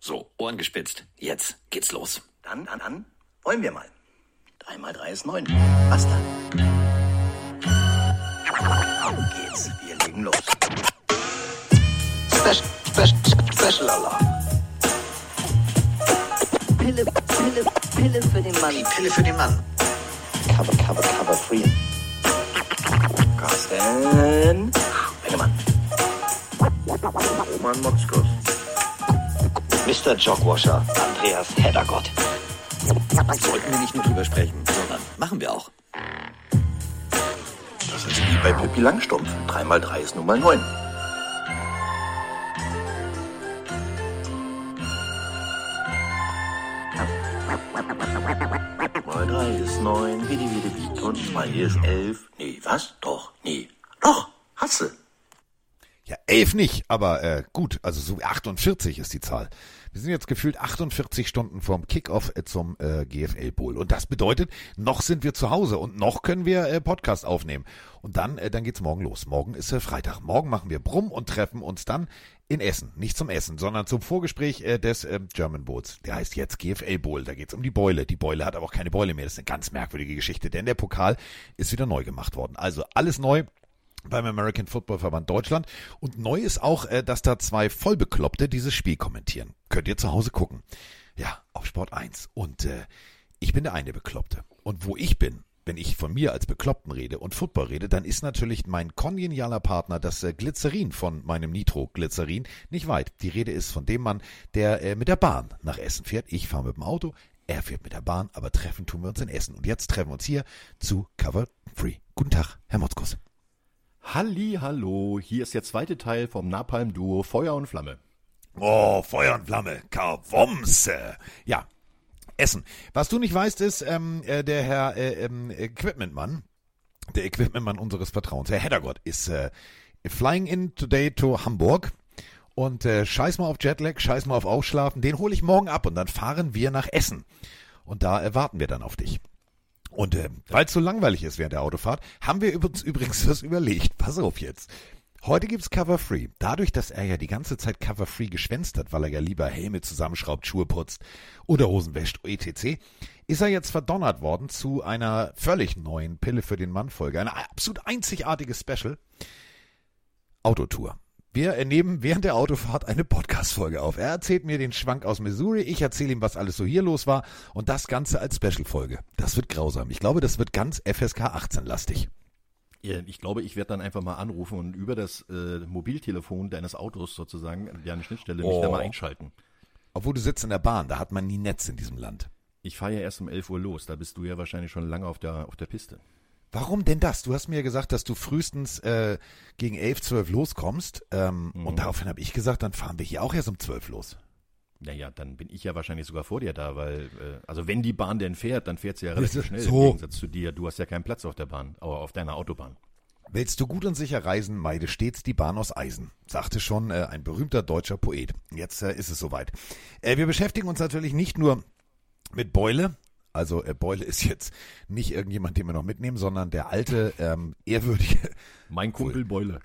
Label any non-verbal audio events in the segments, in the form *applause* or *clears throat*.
So, Ohren gespitzt. Jetzt geht's los. Dann, dann, dann wollen wir mal. Drei mal drei ist neun. Was dann? Auf geht's. Wir legen los. Special, special, special Alarm. Pille, Pille, Pille für den Mann. Die Pille für den Mann. Cover, cover, cover free. Carsten. Bennemann. Roman Motzkos. Mr. Jogwasher, Andreas Heddergott. Sollten wir nicht nur drüber sprechen, sondern machen wir auch. Das ist wie bei Pippi Langstumpf. 3 mal 3 ist nun mal 9. Mal 3 ist 9, wie die, wie die, wie. Und 2 ist 11. elf nicht, aber äh, gut, also so 48 ist die Zahl. Wir sind jetzt gefühlt 48 Stunden vom Kickoff äh, zum äh, GFL Bowl. Und das bedeutet, noch sind wir zu Hause und noch können wir äh, Podcast aufnehmen. Und dann, äh, dann geht's morgen los. Morgen ist äh, Freitag. Morgen machen wir Brumm und treffen uns dann in Essen. Nicht zum Essen, sondern zum Vorgespräch äh, des äh, German Bowls. Der heißt jetzt GFL Bowl. Da geht's um die Beule. Die Beule hat aber auch keine Beule mehr. Das ist eine ganz merkwürdige Geschichte, denn der Pokal ist wieder neu gemacht worden. Also alles neu beim American Football Verband Deutschland. Und neu ist auch, äh, dass da zwei Vollbekloppte dieses Spiel kommentieren. Könnt ihr zu Hause gucken. Ja, auf Sport 1. Und äh, ich bin der eine Bekloppte. Und wo ich bin, wenn ich von mir als Bekloppten rede und Football rede, dann ist natürlich mein kongenialer Partner das äh, Glycerin von meinem Nitro-Glycerin nicht weit. Die Rede ist von dem Mann, der äh, mit der Bahn nach Essen fährt. Ich fahre mit dem Auto, er fährt mit der Bahn, aber treffen tun wir uns in Essen. Und jetzt treffen wir uns hier zu Cover Free. Guten Tag, Herr Motzkus. Halli, hallo, hier ist der zweite Teil vom Napalm-Duo Feuer und Flamme. Oh, Feuer und Flamme, Kawomse. Ja, Essen. Was du nicht weißt, ist, ähm, äh, der Herr äh, ähm, Equipmentmann, der Equipmentmann unseres Vertrauens, Herr Heddergott, ist äh, flying in today to Hamburg. Und äh, scheiß mal auf Jetlag, scheiß mal auf Ausschlafen, den hole ich morgen ab und dann fahren wir nach Essen. Und da erwarten wir dann auf dich. Und äh, weil es so langweilig ist während der Autofahrt, haben wir uns übrigens was überlegt. Pass auf jetzt. Heute gibt's Cover Free. Dadurch, dass er ja die ganze Zeit Cover Free geschwänzt hat, weil er ja lieber Helme zusammenschraubt, Schuhe putzt oder Hosen wäscht, etc., ist er jetzt verdonnert worden zu einer völlig neuen Pille für den Mann Folge. Eine absolut einzigartige Special. Autotour. Wir nehmen während der Autofahrt eine Podcast-Folge auf. Er erzählt mir den Schwank aus Missouri, ich erzähle ihm, was alles so hier los war und das Ganze als Special-Folge. Das wird grausam. Ich glaube, das wird ganz FSK 18-lastig. Ja, Ich glaube, ich werde dann einfach mal anrufen und über das äh, Mobiltelefon deines Autos sozusagen, ja, eine Schnittstelle, mich Oh. da mal einschalten. Obwohl du sitzt in der Bahn, da hat man nie Netz in diesem Land. Ich fahre ja erst um 11 Uhr los, da bist du ja wahrscheinlich schon lange auf der, auf der Piste. Warum denn das? Du hast mir gesagt, dass du frühestens äh, gegen 11, 12 loskommst. Ähm, Mhm. Und daraufhin habe ich gesagt, dann fahren wir hier auch erst um 12 los. Naja, dann bin ich ja wahrscheinlich sogar vor dir da, weil, äh, also wenn die Bahn denn fährt, dann fährt sie ja relativ schnell So. im Gegensatz zu dir. Du hast ja keinen Platz auf der Bahn, aber auf deiner Autobahn. Willst du gut und sicher reisen, meide stets die Bahn aus Eisen, sagte schon äh, ein berühmter deutscher Poet. Jetzt äh, ist es soweit. Äh, wir beschäftigen uns natürlich nicht nur mit Beule. Also äh, Beule ist jetzt nicht irgendjemand, den wir noch mitnehmen, sondern der alte, ähm, ehrwürdige *laughs* Mein Kumpel Beule.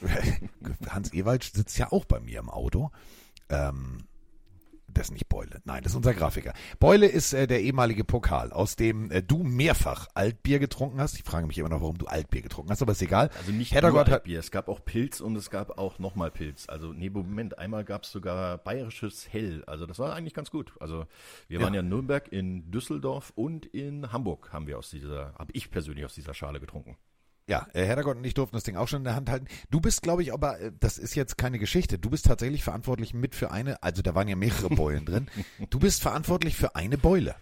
*laughs* Hans Ewald sitzt ja auch bei mir im Auto. Ähm, das ist nicht Beule. Nein, das ist unser Grafiker. Beule ist äh, der ehemalige Pokal, aus dem äh, du mehrfach Altbier getrunken hast. Ich frage mich immer noch, warum du Altbier getrunken hast, aber ist egal. Also nicht Heddergott nur Altbier, es gab auch Pilz und es gab auch nochmal Pilz. Also nee, Moment, einmal gab es sogar bayerisches Hell. Also das war eigentlich ganz gut. Also wir waren ja in Nürnberg, in Düsseldorf und in Hamburg haben wir aus dieser, habe ich persönlich aus dieser Schale getrunken. Ja, äh, Heddergott und ich durften das Ding auch schon in der Hand halten. Du bist, glaube ich, aber äh, das ist jetzt keine Geschichte. Du bist tatsächlich verantwortlich mit für eine, also da waren ja mehrere Beulen drin. *laughs* Du bist verantwortlich für eine Beule.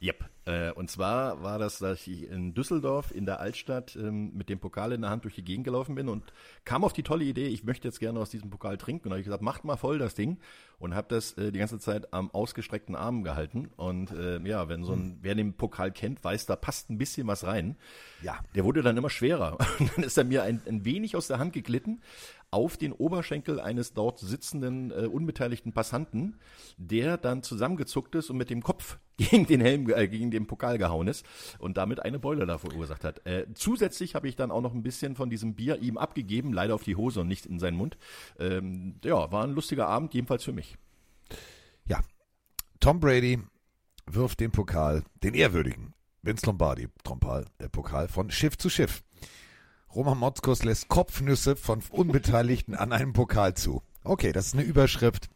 Yep. Äh, und zwar war das, dass ich in Düsseldorf in der Altstadt ähm, mit dem Pokal in der Hand durch die Gegend gelaufen bin und kam auf die tolle Idee, ich möchte jetzt gerne aus diesem Pokal trinken. Und habe ich gesagt, macht mal voll das Ding und habe das äh, die ganze Zeit am ausgestreckten Arm gehalten. Und äh, ja, wenn so ein, wer den Pokal kennt, weiß, da passt ein bisschen was rein. Ja. Der wurde dann immer schwerer. *laughs* Und dann ist er mir ein, ein wenig aus der Hand geglitten auf den Oberschenkel eines dort sitzenden äh, unbeteiligten Passanten, der dann zusammengezuckt ist und mit dem Kopf *laughs* gegen den Helm, äh, gegen den Pokal gehauen ist und damit eine Beule da verursacht hat. Äh, zusätzlich habe ich dann auch noch ein bisschen von diesem Bier ihm abgegeben, leider auf die Hose und nicht in seinen Mund. Ähm, ja, war ein lustiger Abend, jedenfalls für mich. Ja, Tom Brady wirft den Pokal, den ehrwürdigen Vince Lombardi Trompal, äh, Pokal von Schiff zu Schiff. Roman Motzkos lässt Kopfnüsse von Unbeteiligten an einem Pokal zu. Okay, das ist eine Überschrift.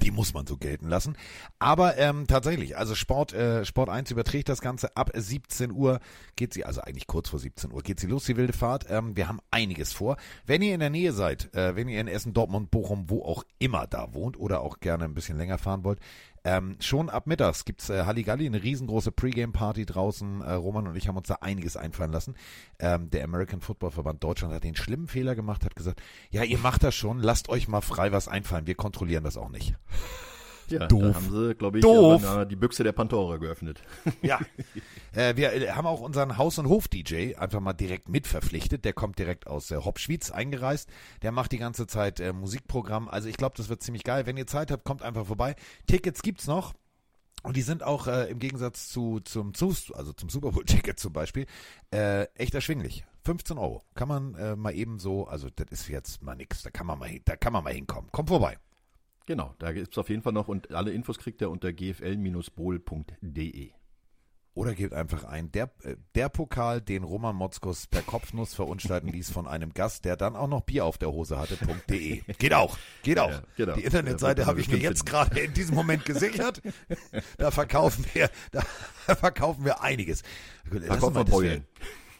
Die muss man so gelten lassen. Aber ähm, tatsächlich, also Sport, äh, Sport 1 überträgt das Ganze. Ab 17 Uhr geht sie, also eigentlich kurz vor 17 Uhr geht sie los, die wilde Fahrt. Ähm, wir haben einiges vor. Wenn ihr in der Nähe seid, äh, wenn ihr in Essen, Dortmund, Bochum, wo auch immer da wohnt oder auch gerne ein bisschen länger fahren wollt, ähm, schon ab mittags gibt's äh, Halligalli, eine riesengroße Pre-Game-Party draußen. Äh, Roman und ich haben uns da einiges einfallen lassen. Ähm, der American Football Verband Deutschland hat den schlimmen Fehler gemacht, hat gesagt, ja, ihr macht das schon, lasst euch mal frei was einfallen, wir kontrollieren das auch nicht. Ja, Doof. da haben sie, glaube ich, Doof. die Büchse der Pandora geöffnet. *laughs* Ja. äh, wir äh, haben auch unseren Haus- und Hof-DJ einfach mal direkt mit verpflichtet. Der kommt direkt aus äh, Hopschwitz eingereist. Der macht die ganze Zeit äh, Musikprogramm. Also ich glaube, das wird ziemlich geil. Wenn ihr Zeit habt, kommt einfach vorbei. Tickets gibt's noch. Und die sind auch äh, im Gegensatz zu zum zu, also zum Super Bowl Ticket zum Beispiel äh, echt erschwinglich. 15 Euro kann man äh, mal eben so, also das ist jetzt mal nix. Da kann man mal, hin, da kann man mal hinkommen. Kommt vorbei. Genau, da gibt's auf jeden Fall noch und alle Infos kriegt ihr unter gfl-bowl.de. Oder gebt einfach ein, der, äh, der Pokal, den Roman Motzkos per Kopfnuss verunstalten ließ von einem Gast, der dann auch noch Bier auf der Hose hatte.de. Geht auch, geht auch. Ja, genau. Die Internetseite Da man habe ich mir jetzt gerade in diesem Moment gesichert. Da verkaufen wir, da verkaufen wir einiges. Wir das wär- Beulen.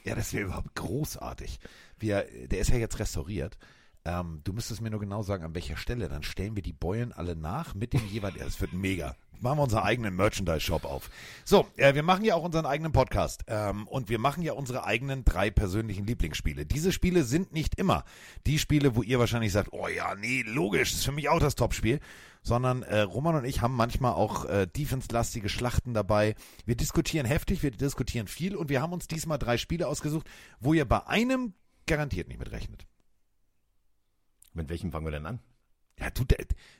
Ja, das wäre überhaupt großartig. Wir, der ist ja jetzt restauriert. Ähm, du müsstest mir nur genau sagen, an welcher Stelle. Dann stellen wir die Beulen alle nach mit dem jeweiligen. Ja, das wird mega. Machen wir unseren eigenen Merchandise-Shop auf. So, äh, wir machen ja auch unseren eigenen Podcast. Ähm, und wir machen ja unsere eigenen drei persönlichen Lieblingsspiele. Diese Spiele sind nicht immer die Spiele, wo ihr wahrscheinlich sagt, oh ja, nee, logisch, ist für mich auch das Topspiel. Sondern äh, Roman und ich haben manchmal auch äh, defense-lastige Schlachten dabei. Wir diskutieren heftig, wir diskutieren viel und wir haben uns diesmal drei Spiele ausgesucht, wo ihr bei einem garantiert nicht mit rechnet. Mit welchem fangen wir denn an? Ja, du,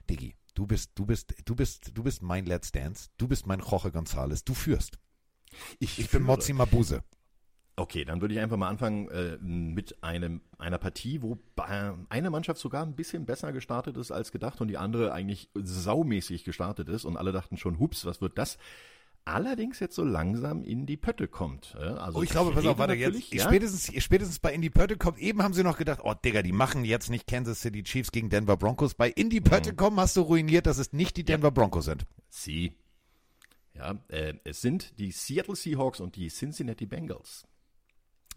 Diggi, du bist, du bist, du bist, du bist mein Let's Dance, du bist mein Jorge González, du führst. Ich bin führe. Mozzi Mabuse. Okay, dann würde ich einfach mal anfangen äh, mit einem, einer Partie, wo eine Mannschaft sogar ein bisschen besser gestartet ist als gedacht und die andere eigentlich saumäßig gestartet ist und alle dachten schon, hups, was wird das? Allerdings jetzt so langsam in die Pötte kommt. äh, Also Oh, ich glaube, pass auf, warte, jetzt, ja? spätestens, spätestens bei Indy Pötte kommt, eben haben sie noch gedacht, oh Digga, die machen jetzt nicht Kansas City Chiefs gegen Denver Broncos. Bei Indy Pötte kommen hast du ruiniert, dass es nicht die Denver Broncos sind. Sie. Ja, äh, es sind die Seattle Seahawks und die Cincinnati Bengals.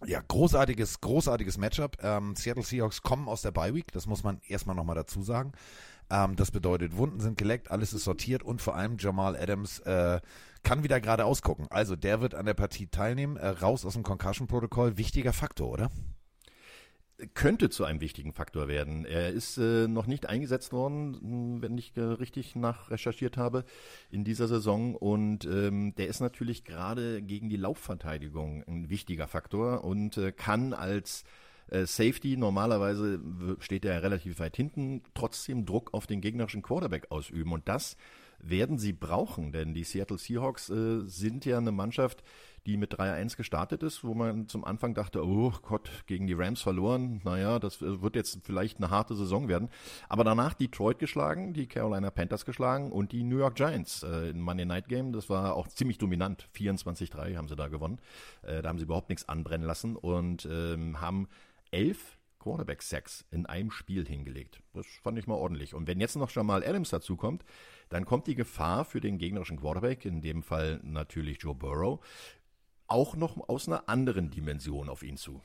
Ja, großartiges, großartiges Matchup. Ähm, Seattle Seahawks kommen aus der Bye Week, das muss man erstmal nochmal dazu sagen. Ähm, das bedeutet, Wunden sind geleckt, alles ist sortiert und vor allem Jamal Adams äh, kann wieder gerade ausgucken. Also der wird an der Partie teilnehmen, äh, raus aus dem Concussion-Protokoll. Wichtiger Faktor, oder? Könnte zu einem wichtigen Faktor werden. Er ist äh, noch nicht eingesetzt worden, mh, wenn ich äh, richtig nachrecherchiert habe, in dieser Saison. Und ähm, der ist natürlich gerade gegen die Laufverteidigung ein wichtiger Faktor und äh, kann als äh, Safety, normalerweise steht er relativ weit hinten, trotzdem Druck auf den gegnerischen Quarterback ausüben. Und das werden sie brauchen, denn die Seattle Seahawks äh, sind ja eine Mannschaft, die mit 3-1 gestartet ist, wo man zum Anfang dachte, oh Gott, gegen die Rams verloren, naja, das äh, wird jetzt vielleicht eine harte Saison werden. Aber danach Detroit geschlagen, die Carolina Panthers geschlagen und die New York Giants äh, im Monday Night Game. Das war auch ziemlich dominant. 24-3 haben sie da gewonnen. Äh, da haben sie überhaupt nichts anbrennen lassen und ähm, haben elf Quarterback-Sacks in einem Spiel hingelegt. Das fand ich mal ordentlich. Und wenn jetzt noch Jamal Adams dazukommt, dann kommt die Gefahr für den gegnerischen Quarterback, in dem Fall natürlich Joe Burrow, auch noch aus einer anderen Dimension auf ihn zu.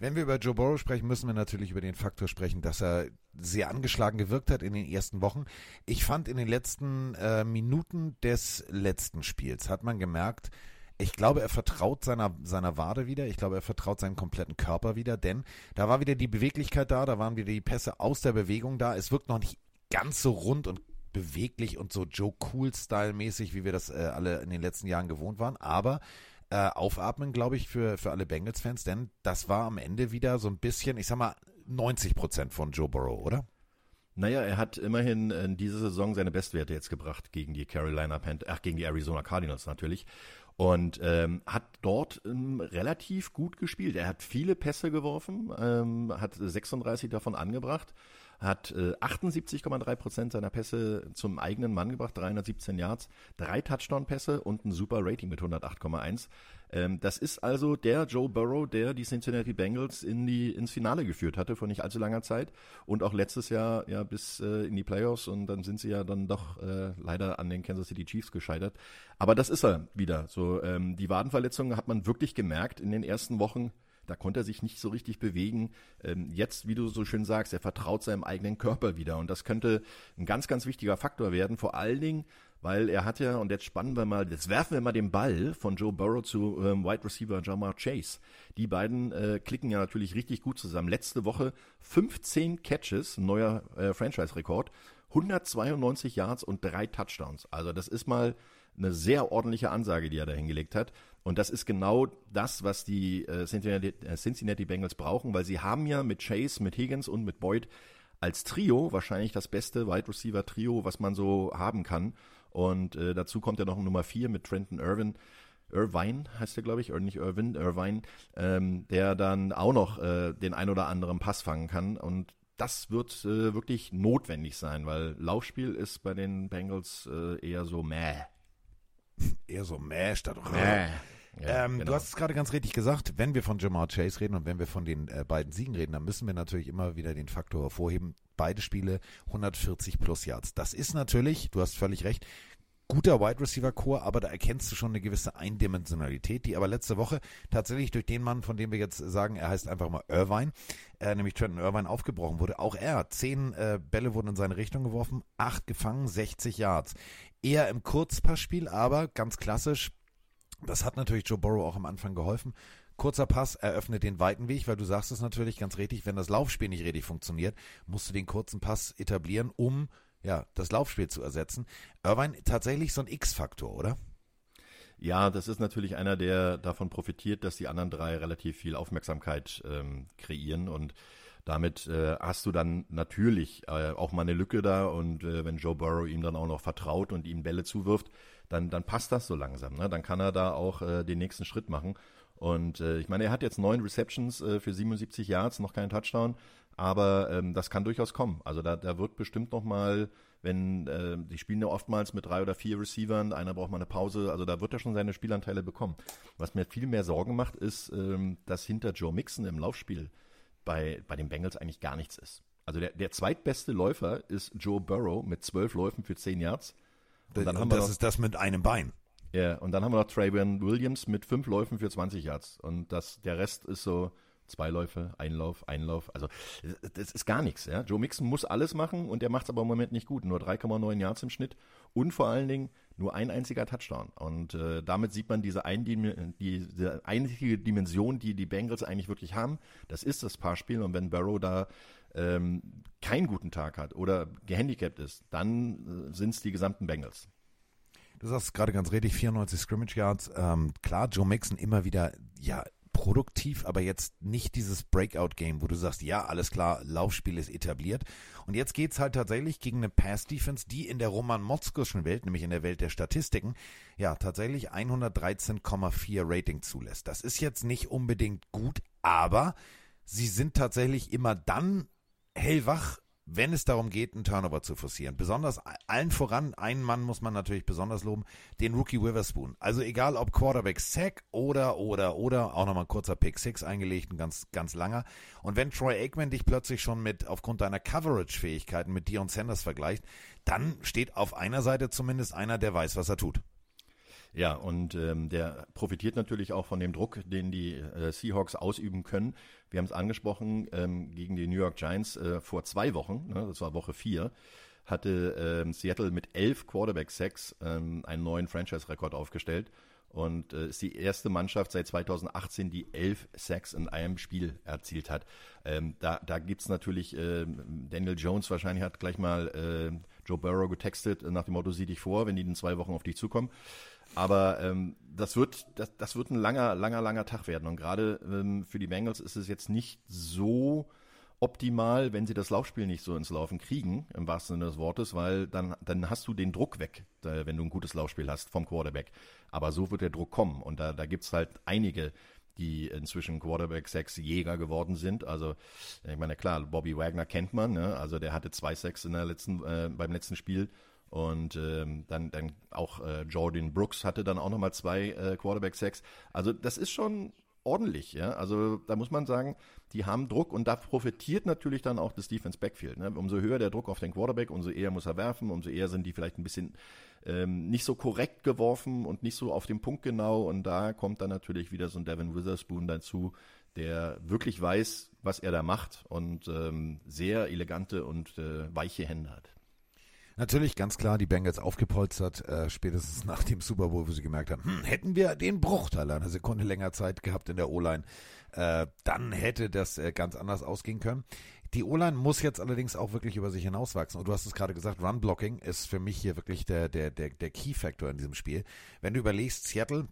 Wenn wir über Joe Burrow sprechen, müssen wir natürlich über den Faktor sprechen, dass er sehr angeschlagen gewirkt hat in den ersten Wochen. Ich fand in den letzten äh, Minuten des letzten Spiels hat man gemerkt, ich glaube, er vertraut seiner, seiner Wade wieder. Ich glaube, er vertraut seinen kompletten Körper wieder, denn da war wieder die Beweglichkeit da, da waren wieder die Pässe aus der Bewegung da. Es wirkt noch nicht ganz so rund und beweglich und so Joe Cool-Style-mäßig, wie wir das äh, alle in den letzten Jahren gewohnt waren. Aber äh, aufatmen, glaube ich, für, für alle Bengals-Fans, denn das war am Ende wieder so ein bisschen, ich sag mal, 90 Prozent von Joe Burrow, oder? Naja, er hat immerhin in dieser Saison seine Bestwerte jetzt gebracht gegen die Carolina Panthers, ach, gegen die Arizona Cardinals natürlich. Und ähm, hat dort ähm, relativ gut gespielt. Er hat viele Pässe geworfen, ähm, hat 36 davon angebracht. Hat äh, 78,3 Prozent seiner Pässe zum eigenen Mann gebracht, 317 Yards, drei Touchdown-Pässe und ein super Rating mit 108,1. Ähm, das ist also der Joe Burrow, der die Cincinnati Bengals in die, ins Finale geführt hatte vor nicht allzu langer Zeit und auch letztes Jahr ja bis äh, in die Playoffs und dann sind sie ja dann doch äh, leider an den Kansas City Chiefs gescheitert. Aber das ist er wieder. So ähm, die Wadenverletzungen hat man wirklich gemerkt in den ersten Wochen. Da konnte er sich nicht so richtig bewegen. Ähm, jetzt, wie du so schön sagst, er vertraut seinem eigenen Körper wieder. Und das könnte ein ganz, ganz wichtiger Faktor werden. Vor allen Dingen, weil er hat ja, und jetzt spannen wir mal, jetzt werfen wir mal den Ball von Joe Burrow zu ähm, Wide Receiver Jamar Chase. Die beiden äh, klicken ja natürlich richtig gut zusammen. Letzte Woche 15 Catches, neuer äh, Franchise-Rekord, 192 Yards und drei Touchdowns. Also das ist mal eine sehr ordentliche Ansage, die er da hingelegt hat. Und das ist genau das, was die äh, Cincinnati, äh, Cincinnati Bengals brauchen, weil sie haben ja mit Chase, mit Higgins und mit Boyd als Trio wahrscheinlich das beste Wide Receiver Trio, was man so haben kann. Und äh, dazu kommt ja noch Nummer 4 mit Trenton Irvin. Irvine heißt der, glaube ich, oder nicht Irvin, Irvine, ähm, der dann auch noch äh, den ein oder anderen Pass fangen kann. Und das wird äh, wirklich notwendig sein, weil Laufspiel ist bei den Bengals äh, eher so mäh. Eher so mäh statt Mäh. Ja, ähm, genau. Du hast es gerade ganz richtig gesagt, wenn wir von Jamar Chase reden und wenn wir von den äh, beiden Siegen reden, dann müssen wir natürlich immer wieder den Faktor hervorheben. Beide Spiele 140 plus Yards. Das ist natürlich, du hast völlig recht, guter Wide Receiver Core, aber da erkennst du schon eine gewisse Eindimensionalität, die aber letzte Woche tatsächlich durch den Mann, von dem wir jetzt sagen, er heißt einfach mal Irvine, äh, nämlich Trenton Irvine aufgebrochen wurde. Auch er, zehn äh, Bälle wurden in seine Richtung geworfen, acht gefangen, 60 Yards. Eher im Kurzpassspiel, aber ganz klassisch. Das hat natürlich Joe Burrow auch am Anfang geholfen. Kurzer Pass eröffnet den weiten Weg, weil du sagst es natürlich ganz richtig, wenn das Laufspiel nicht richtig funktioniert, musst du den kurzen Pass etablieren, um ja, das Laufspiel zu ersetzen. Irvine tatsächlich so ein X-Faktor, oder? Ja, das ist natürlich einer, der davon profitiert, dass die anderen drei relativ viel Aufmerksamkeit ähm, kreieren und damit äh, hast du dann natürlich äh, auch mal eine Lücke da und äh, wenn Joe Burrow ihm dann auch noch vertraut und ihm Bälle zuwirft, dann, dann passt das so langsam. Ne? Dann kann er da auch äh, den nächsten Schritt machen. Und äh, ich meine, er hat jetzt neun Receptions äh, für 77 Yards, noch keinen Touchdown, aber ähm, das kann durchaus kommen. Also da, da wird bestimmt noch mal, wenn äh, die spielen ja oftmals mit drei oder vier Receivern, einer braucht mal eine Pause, also da wird er schon seine Spielanteile bekommen. Was mir viel mehr Sorgen macht, ist, ähm, dass hinter Joe Mixon im Laufspiel bei, bei den Bengals eigentlich gar nichts ist. Also der, der zweitbeste Läufer ist Joe Burrow mit zwölf Läufen für zehn Yards. Und dann und haben wir das noch- ist das mit einem Bein. Ja, und dann haben wir noch Travian Williams mit fünf Läufen für 20 Yards. Und das, der Rest ist so zwei Läufe, Einlauf, Einlauf. Also das ist gar nichts. Ja? Joe Mixon muss alles machen und der macht es aber im Moment nicht gut. Nur 3,9 Yards im Schnitt und vor allen Dingen nur ein einziger Touchdown. Und äh, damit sieht man diese, Eindim diese einzige Dimension, die die Bengals eigentlich wirklich haben. Das ist das Passspiel. Und wenn Barrow da ähm, keinen guten Tag hat oder gehandicapt ist, dann äh, sind es die gesamten Bengals. Du sagst gerade ganz richtig, 94 Scrimmage Yards. Ähm, klar, Joe Mixon immer wieder, ja, produktiv, aber jetzt nicht dieses Breakout-Game, wo du sagst, ja, alles klar, Laufspiel ist etabliert. Und jetzt geht's halt tatsächlich gegen eine Pass-Defense, die in der Roman Motzkoschen Welt, nämlich in der Welt der Statistiken, ja, tatsächlich 113,4 Rating zulässt. Das ist jetzt nicht unbedingt gut, aber sie sind tatsächlich immer dann hellwach, wenn es darum geht, einen Turnover zu forcieren. Besonders allen voran, einen Mann muss man natürlich besonders loben, den Rookie Witherspoon. Also egal ob Quarterback Sack oder, oder, oder, auch nochmal ein kurzer Pick Six eingelegt, ein ganz, ganz langer. Und wenn Troy Aikman dich plötzlich schon mit, aufgrund deiner Coverage-Fähigkeiten mit Dion Sanders vergleicht, dann steht auf einer Seite zumindest einer, der weiß, was er tut. Ja, und ähm, der profitiert natürlich auch von dem Druck, den die äh, Seahawks ausüben können. Wir haben es angesprochen, ähm, gegen die New York Giants äh, vor zwei Wochen, ne, das war Woche vier, hatte ähm, Seattle mit elf Quarterback-Sacks ähm, einen neuen Franchise-Rekord aufgestellt und äh, ist die erste Mannschaft seit 2018, die elf Sacks in einem Spiel erzielt hat. Ähm, da da gibt's natürlich, ähm, Daniel Jones wahrscheinlich hat gleich mal äh, Joe Burrow getextet äh, nach dem Motto, sieh dich vor, wenn die in zwei Wochen auf dich zukommen. Aber ähm, das wird das, das wird ein langer, langer, langer Tag werden. Und gerade ähm, für die Bengals ist es jetzt nicht so optimal, wenn sie das Laufspiel nicht so ins Laufen kriegen, im wahrsten Sinne des Wortes, weil dann, dann hast du den Druck weg, äh, wenn du ein gutes Laufspiel hast vom Quarterback. Aber so wird der Druck kommen. Und da, da gibt's halt einige, die inzwischen Quarterback Sacks Jäger geworden sind. Also ich meine klar, Bobby Wagner kennt man, ne? also der hatte zwei Sacks in der letzten äh, beim letzten Spiel und ähm, dann dann auch äh, Jordan Brooks hatte dann auch nochmal zwei äh, Quarterback Sacks. Also das ist schon ordentlich, ja. Also da muss man sagen, die haben Druck und da profitiert natürlich dann auch das Defense Backfield. Ne? Umso höher der Druck auf den Quarterback, umso eher muss er werfen, umso eher sind die vielleicht ein bisschen ähm, nicht so korrekt geworfen und nicht so auf den Punkt genau. Und da kommt dann natürlich wieder so ein Devin Witherspoon dazu, der wirklich weiß, was er da macht und ähm, sehr elegante und äh, weiche Hände hat. Natürlich ganz klar die Bengals aufgepolstert, äh, spätestens nach dem Super Bowl, wo sie gemerkt haben, hm, hätten wir den Bruchteil einer Sekunde länger Zeit gehabt in der O-Line, äh, dann hätte das äh, ganz anders ausgehen können. Die O-Line muss jetzt allerdings auch wirklich über sich hinauswachsen. Und du hast es gerade gesagt, Run-Blocking ist für mich hier wirklich der, der, der, der Key-Factor in diesem Spiel. Wenn du überlegst, Seattle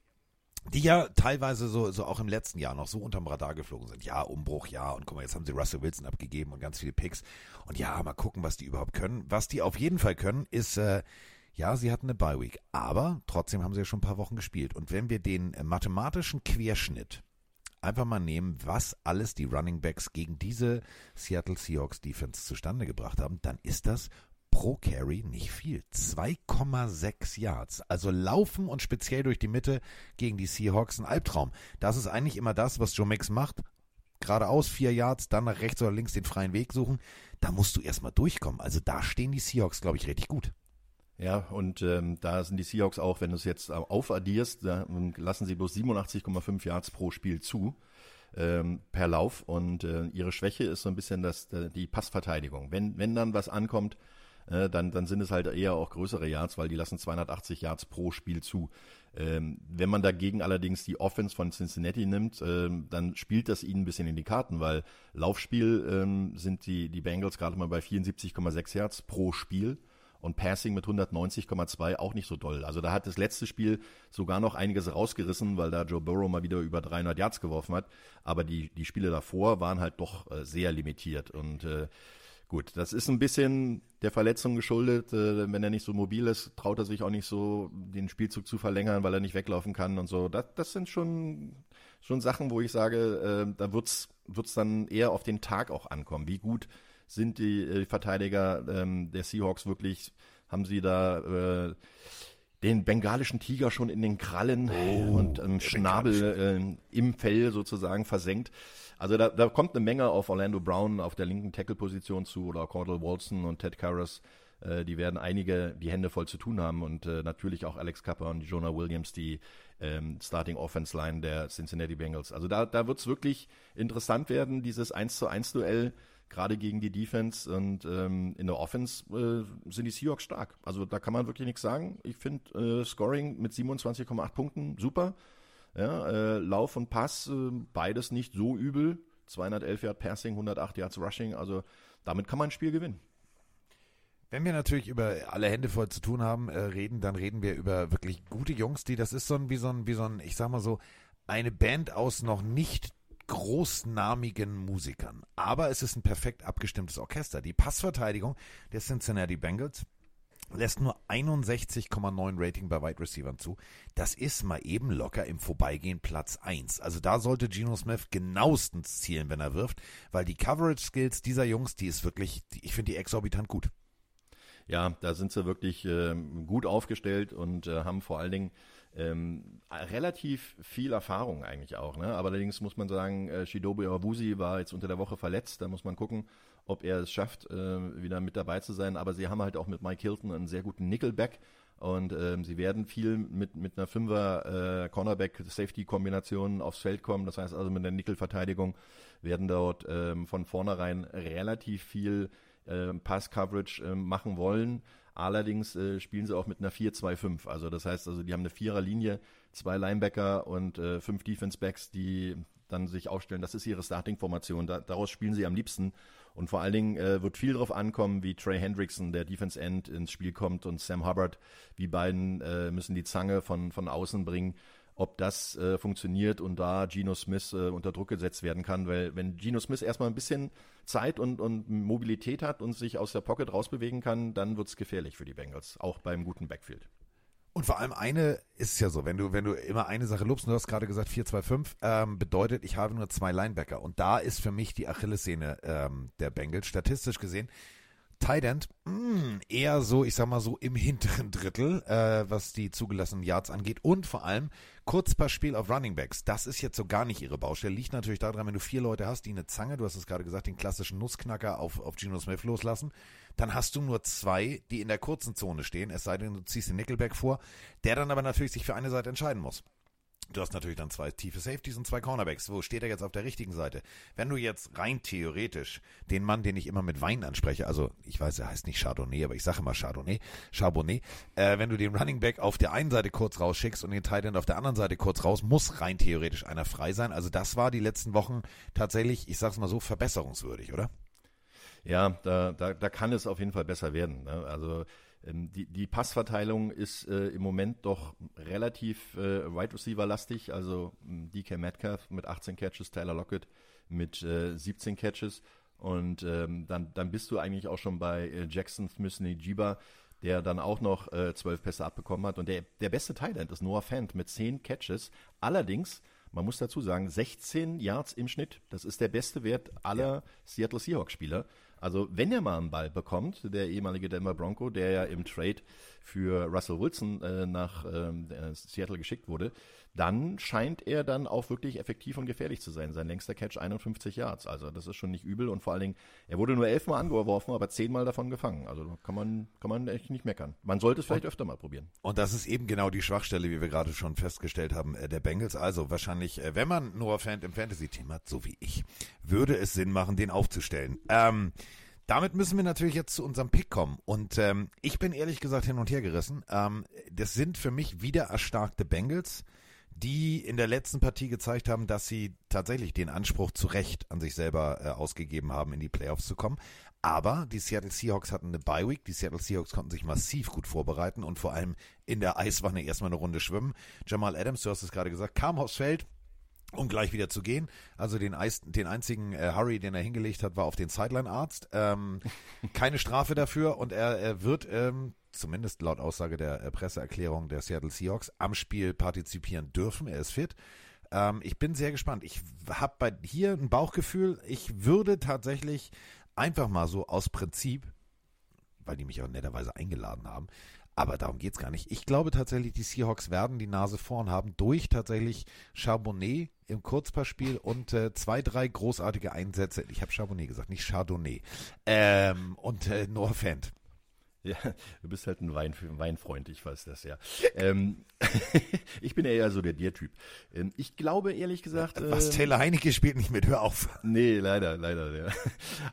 die ja teilweise so, so auch im letzten Jahr noch so unterm Radar geflogen sind. Ja, Umbruch, ja, und guck mal, jetzt haben sie Russell Wilson abgegeben und ganz viele Picks. Und ja, mal gucken, was die überhaupt können. Was die auf jeden Fall können, ist, äh, ja, sie hatten eine Bye Week, aber trotzdem haben sie ja schon ein paar Wochen gespielt. Und wenn wir den äh, mathematischen Querschnitt einfach mal nehmen, was alles die Running Backs gegen diese Seattle Seahawks Defense zustande gebracht haben, dann ist das pro Carry nicht viel. 2,6 Yards. Also laufen und speziell durch die Mitte gegen die Seahawks ein Albtraum. Das ist eigentlich immer das, was Joe Mix macht. Geradeaus vier Yards, dann nach rechts oder links den freien Weg suchen. Da musst du erstmal durchkommen. Also da stehen die Seahawks, glaube ich, richtig gut. Ja, und ähm, da sind die Seahawks auch, wenn du es jetzt aufaddierst, da lassen sie bloß 87,5 Yards pro Spiel zu ähm, per Lauf. Und äh, ihre Schwäche ist so ein bisschen das, die Passverteidigung. Wenn, wenn dann was ankommt, äh, dann, dann sind es halt eher auch größere Yards, weil die lassen 280 Yards pro Spiel zu. Ähm, wenn man dagegen allerdings die Offense von Cincinnati nimmt, ähm, dann spielt das ihnen ein bisschen in die Karten, weil Laufspiel ähm, sind die, die Bengals gerade mal bei 74,6 Yards pro Spiel und Passing mit 190,2 auch nicht so doll. Also da hat das letzte Spiel sogar noch einiges rausgerissen, weil da Joe Burrow mal wieder über 300 Yards geworfen hat. Aber die, die Spiele davor waren halt doch äh, sehr limitiert und äh, Gut, das ist ein bisschen der Verletzung geschuldet. Äh, wenn er nicht so mobil ist, traut er sich auch nicht so, den Spielzug zu verlängern, weil er nicht weglaufen kann und so. Das, das sind schon, schon Sachen, wo ich sage, äh, da wird's wird's dann eher auf den Tag auch ankommen. Wie gut sind die äh, Verteidiger ähm, der Seahawks wirklich? Haben sie da äh, den bengalischen Tiger schon in den Krallen oh, und ähm, Schnabel äh, im Fell sozusagen versenkt? Also da, da kommt eine Menge auf Orlando Brown auf der linken Tackle-Position zu oder Cordell Walson und Ted Karras. Äh, die werden einige die Hände voll zu tun haben und äh, natürlich auch Alex Kappa und Jonah Williams, die ähm, Starting Offense Line der Cincinnati Bengals. Also da, da wird es wirklich interessant werden, dieses 1 zu 1 Duell gerade gegen die Defense und ähm, in der Offense äh, sind die Seahawks stark. Also da kann man wirklich nichts sagen. Ich finde äh, Scoring mit 27,8 Punkten super. Ja, äh, Lauf und Pass, äh, beides nicht so übel. 211 Yard Passing, 108 Yards Rushing. Also damit kann man ein Spiel gewinnen. Wenn wir natürlich über alle Hände voll zu tun haben, äh, reden, dann reden wir über wirklich gute Jungs, die das ist so ein, wie so ein, wie so ein, ich sag mal so, eine Band aus noch nicht großnamigen Musikern. Aber es ist ein perfekt abgestimmtes Orchester. Die Passverteidigung der Cincinnati Bengals lässt nur 61,9 Rating bei Wide Receivers zu. Das ist mal eben locker im Vorbeigehen Platz 1. Also da sollte Geno Smith genauestens zielen, wenn er wirft, weil die Coverage Skills dieser Jungs, die ist wirklich, ich finde die exorbitant gut. Ja, da sind sie wirklich äh, gut aufgestellt und äh, haben vor allen Dingen ähm, relativ viel Erfahrung eigentlich auch. Ne? Aber allerdings muss man sagen, äh, Shidobu Awusi war jetzt unter der Woche verletzt. Da muss man gucken, ob er es schafft, äh, wieder mit dabei zu sein. Aber sie haben halt auch mit Mike Hilton einen sehr guten Nickelback. Und ähm, sie werden viel mit, mit einer Fünfer äh, Cornerback-Safety-Kombination aufs Feld kommen. Das heißt also mit der Nickel-Verteidigung werden dort ähm, von vornherein relativ viel äh, Pass-Coverage äh, machen wollen. Allerdings äh, spielen sie auch mit einer 4-2-5. Also das heißt, also die haben eine Viererlinie, zwei Linebacker und äh, fünf Defense-Backs, die dann sich aufstellen. Das ist ihre Starting-Formation. Da, daraus spielen sie am liebsten. Und vor allen Dingen äh, wird viel darauf ankommen, wie Trey Hendrickson, der Defense End, ins Spiel kommt und Sam Hubbard. wie beiden äh, müssen die Zange von, von außen bringen ob das äh, funktioniert und da Geno Smith äh, unter Druck gesetzt werden kann, weil wenn Geno Smith erstmal ein bisschen Zeit und, und Mobilität hat und sich aus der Pocket rausbewegen kann, dann wird es gefährlich für die Bengals, auch beim guten Backfield. Und vor allem eine ist ja so, wenn du, wenn du immer eine Sache lobst, du hast gerade gesagt 4-2-5, ähm, bedeutet, ich habe nur zwei Linebacker. Und da ist für mich die Achillessehne ähm, der Bengals, statistisch gesehen, Tight End, mh, eher so, ich sag mal so im hinteren Drittel, äh, was die zugelassenen Yards angeht und vor allem Kurzpassspiel auf Running Backs. Das ist jetzt so gar nicht ihre Baustelle. Liegt natürlich daran, wenn du vier Leute hast, die eine Zange, du hast es gerade gesagt, den klassischen Nussknacker auf, auf Geno Smith loslassen, dann hast du nur zwei, die in der kurzen Zone stehen, es sei denn, du ziehst den Nickelback vor, der dann aber natürlich sich für eine Seite entscheiden muss. Du hast natürlich dann zwei tiefe Safeties und zwei Cornerbacks. Wo steht er jetzt auf der richtigen Seite? Wenn du jetzt rein theoretisch den Mann, den ich immer mit Wein anspreche, also ich weiß, er heißt nicht Chardonnay, aber ich sage immer Chardonnay, Charbonnet, äh, wenn du den Running Back auf der einen Seite kurz rausschickst und den Tight End auf der anderen Seite kurz raus, muss rein theoretisch einer frei sein. Also das war die letzten Wochen tatsächlich, ich sag's mal so, verbesserungswürdig, oder? Ja, da, da, da kann es auf jeden Fall besser werden. Ne? Also ähm, die, die Passverteilung ist äh, im Moment doch relativ äh, Wide Receiver lastig. Also DK Metcalf mit 18 Catches, Tyler Lockett mit äh, 17 Catches. Und ähm, dann, dann bist du eigentlich auch schon bei äh, Jackson Smith Jiba, der dann auch noch äh, 12 Pässe abbekommen hat. Und der, der beste Thailand ist Noah Fant mit 10 Catches. Allerdings, man muss dazu sagen, 16 Yards im Schnitt. Das ist der beste Wert aller ja. Seattle Seahawks-Spieler. Also wenn er mal einen Ball bekommt, der ehemalige Denver Bronco, der ja im Trade für Russell Wilson äh, nach ähm, Seattle geschickt wurde, dann scheint er dann auch wirklich effektiv und gefährlich zu sein. Sein längster Catch 51 Yards. Also das ist schon nicht übel und vor allen Dingen, er wurde nur elfmal angeworfen, aber zehnmal davon gefangen. Also kann man, kann man echt nicht meckern. Man sollte es vielleicht und, öfter mal probieren. Und das ist eben genau die Schwachstelle, wie wir gerade schon festgestellt haben, äh, der Bengals. Also wahrscheinlich, äh, wenn man Noah Fan im Fantasy-Team hat, so wie ich, würde es Sinn machen, den aufzustellen. Ähm, damit müssen wir natürlich jetzt zu unserem Pick kommen. Und ähm, ich bin ehrlich gesagt hin und her gerissen. Ähm, das sind für mich wieder erstarkte Bengals die in der letzten Partie gezeigt haben, dass sie tatsächlich den Anspruch zu Recht an sich selber äh, ausgegeben haben, in die Playoffs zu kommen. Aber die Seattle Seahawks hatten eine Bye Week. Die Seattle Seahawks konnten sich massiv gut vorbereiten und vor allem in der Eiswanne erstmal eine Runde schwimmen. Jamal Adams, du hast es gerade gesagt, kam aufs Feld, um gleich wieder zu gehen. Also den, Eis, den einzigen äh, Hurry, den er hingelegt hat, war auf den Sideline-Arzt. Ähm, keine Strafe dafür und er, er wird ähm, zumindest laut Aussage der äh, Presseerklärung der Seattle Seahawks, am Spiel partizipieren dürfen. Er ist fit. Ähm, ich bin sehr gespannt. Ich habe bei hier ein Bauchgefühl. Ich würde tatsächlich einfach mal so aus Prinzip, weil die mich auch netterweise eingeladen haben, aber darum geht's gar nicht. Ich glaube tatsächlich, die Seahawks werden die Nase vorn haben durch tatsächlich Charbonnet im Kurzpassspiel und äh, zwei, drei großartige Einsätze. Ich habe Charbonnet gesagt, nicht Chardonnay. Ähm, und äh, Noah Fant. *laughs* Ja, du bist halt ein Wein, Weinfreund, ich weiß das ja. ähm, *laughs* ich bin eher so der Biertyp. Ähm, ich glaube ehrlich gesagt. Was äh, Taylor Heinecke spielt nicht mit, hör auf. *laughs* Nee, leider, leider. Ja.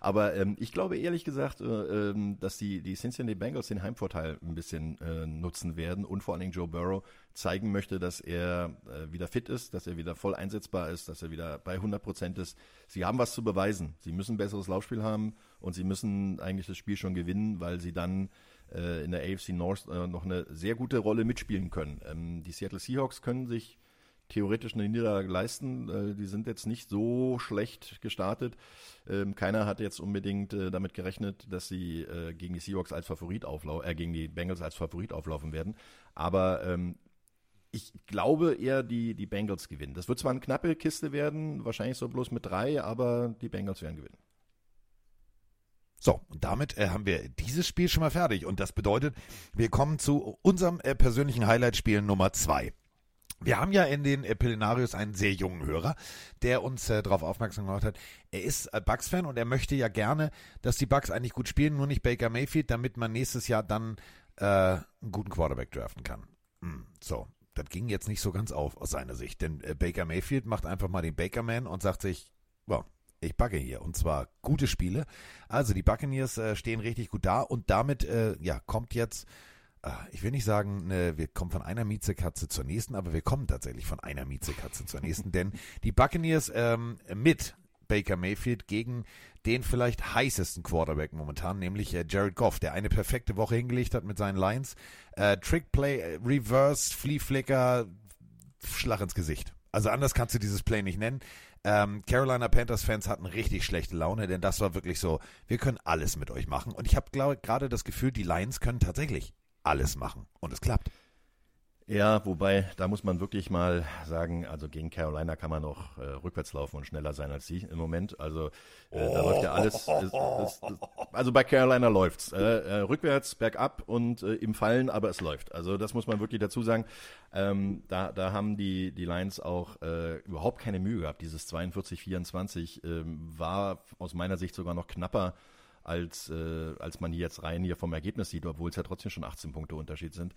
Aber ähm, ich glaube ehrlich gesagt, äh, ähm, dass die, die Cincinnati Bengals den Heimvorteil ein bisschen äh, nutzen werden und vor allen Dingen Joe Burrow zeigen möchte, dass er äh, wieder fit ist, dass er wieder voll einsetzbar ist, dass er wieder bei 100 Prozent ist. Sie haben was zu beweisen. Sie müssen ein besseres Laufspiel haben und sie müssen eigentlich das Spiel schon gewinnen, weil sie dann äh, in der AFC North äh, noch eine sehr gute Rolle mitspielen können. Ähm, die Seattle Seahawks können sich theoretisch eine Niederlage leisten. Äh, die sind jetzt nicht so schlecht gestartet. Ähm, keiner hat jetzt unbedingt äh, damit gerechnet, dass sie äh, gegen die Seahawks als Favorit auflaufen, äh, gegen die Bengals als Favorit auflaufen werden. Aber ähm, ich glaube eher, die, die Bengals gewinnen. Das wird zwar eine knappe Kiste werden, wahrscheinlich so bloß mit drei, aber die Bengals werden gewinnen. So, und damit äh, haben wir dieses Spiel schon mal fertig. Und das bedeutet, wir kommen zu unserem äh, persönlichen Highlight-Spiel Nummer zwei. Wir haben ja in den äh, Pillenarius einen sehr jungen Hörer, der uns äh, darauf aufmerksam gemacht hat. Er ist äh, Bucks-Fan und er möchte ja gerne, dass die Bucks eigentlich gut spielen, nur nicht Baker Mayfield, damit man nächstes Jahr dann äh, einen guten Quarterback draften kann. Hm, so, das ging jetzt nicht so ganz auf aus seiner Sicht, denn äh, Baker Mayfield macht einfach mal den Baker Man und sagt sich, wow, ich backe hier. Und zwar gute Spiele. Also die Buccaneers äh, stehen richtig gut da und damit äh, ja kommt jetzt äh, ich will nicht sagen, ne, wir kommen von einer Miezekatze zur nächsten, aber wir kommen tatsächlich von einer Miezekatze zur nächsten, *laughs* denn die Buccaneers ähm, mit Baker Mayfield gegen den vielleicht heißesten Quarterback momentan, nämlich äh, Jared Goff, der eine perfekte Woche hingelegt hat mit seinen Lines. Äh, Trickplay, äh, Reverse, Flea Flicker, Schlag ins Gesicht. Also anders kannst du dieses Play nicht nennen. Ähm, Carolina Panthers Fans hatten richtig schlechte Laune, denn das war wirklich so, wir können alles mit euch machen. Und ich habe gerade das Gefühl, die Lions können tatsächlich alles machen. Und es klappt. Ja, wobei, da muss man wirklich mal sagen, also gegen Carolina kann man auch äh, rückwärts laufen und schneller sein als sie im Moment. Also äh, da läuft ja alles. Ist, ist, ist, also bei Carolina läuft's. Äh, äh, rückwärts, bergab und äh, im Fallen, aber es läuft. Also das muss man wirklich dazu sagen. Ähm, da, da haben die, die Lions auch äh, überhaupt keine Mühe gehabt. Dieses 42-24 ähm, war aus meiner Sicht sogar noch knapper als, als man hier jetzt rein hier vom Ergebnis sieht, obwohl es ja trotzdem schon 18 Punkte Unterschied sind.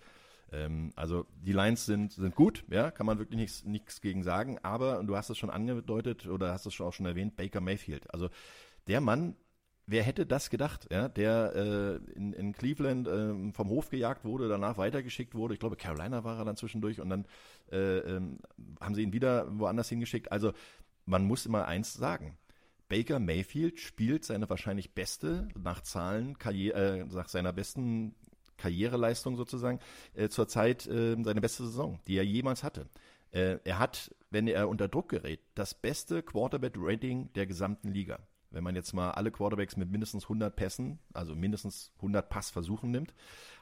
Ähm, also die Lines sind, sind gut, ja, kann man wirklich nichts, gegen sagen, aber du hast es schon angedeutet oder hast es auch schon erwähnt, Baker Mayfield. Also der Mann, wer hätte das gedacht, ja, der äh, in, in Cleveland äh, vom Hof gejagt wurde, danach weitergeschickt wurde. Ich glaube, Carolina war er dann zwischendurch und dann äh, ähm, haben sie ihn wieder woanders hingeschickt. Also man muss immer eins sagen. Baker Mayfield spielt seine wahrscheinlich beste, nach Zahlen, Karriere, äh, nach seiner besten Karriereleistung sozusagen, äh, zurzeit äh, seine beste Saison, die er jemals hatte. Äh, er hat, wenn er unter Druck gerät, das beste Quarterback-Rating der gesamten Liga. Wenn man jetzt mal alle Quarterbacks mit mindestens 100 Pässen, also mindestens 100 Passversuchen nimmt,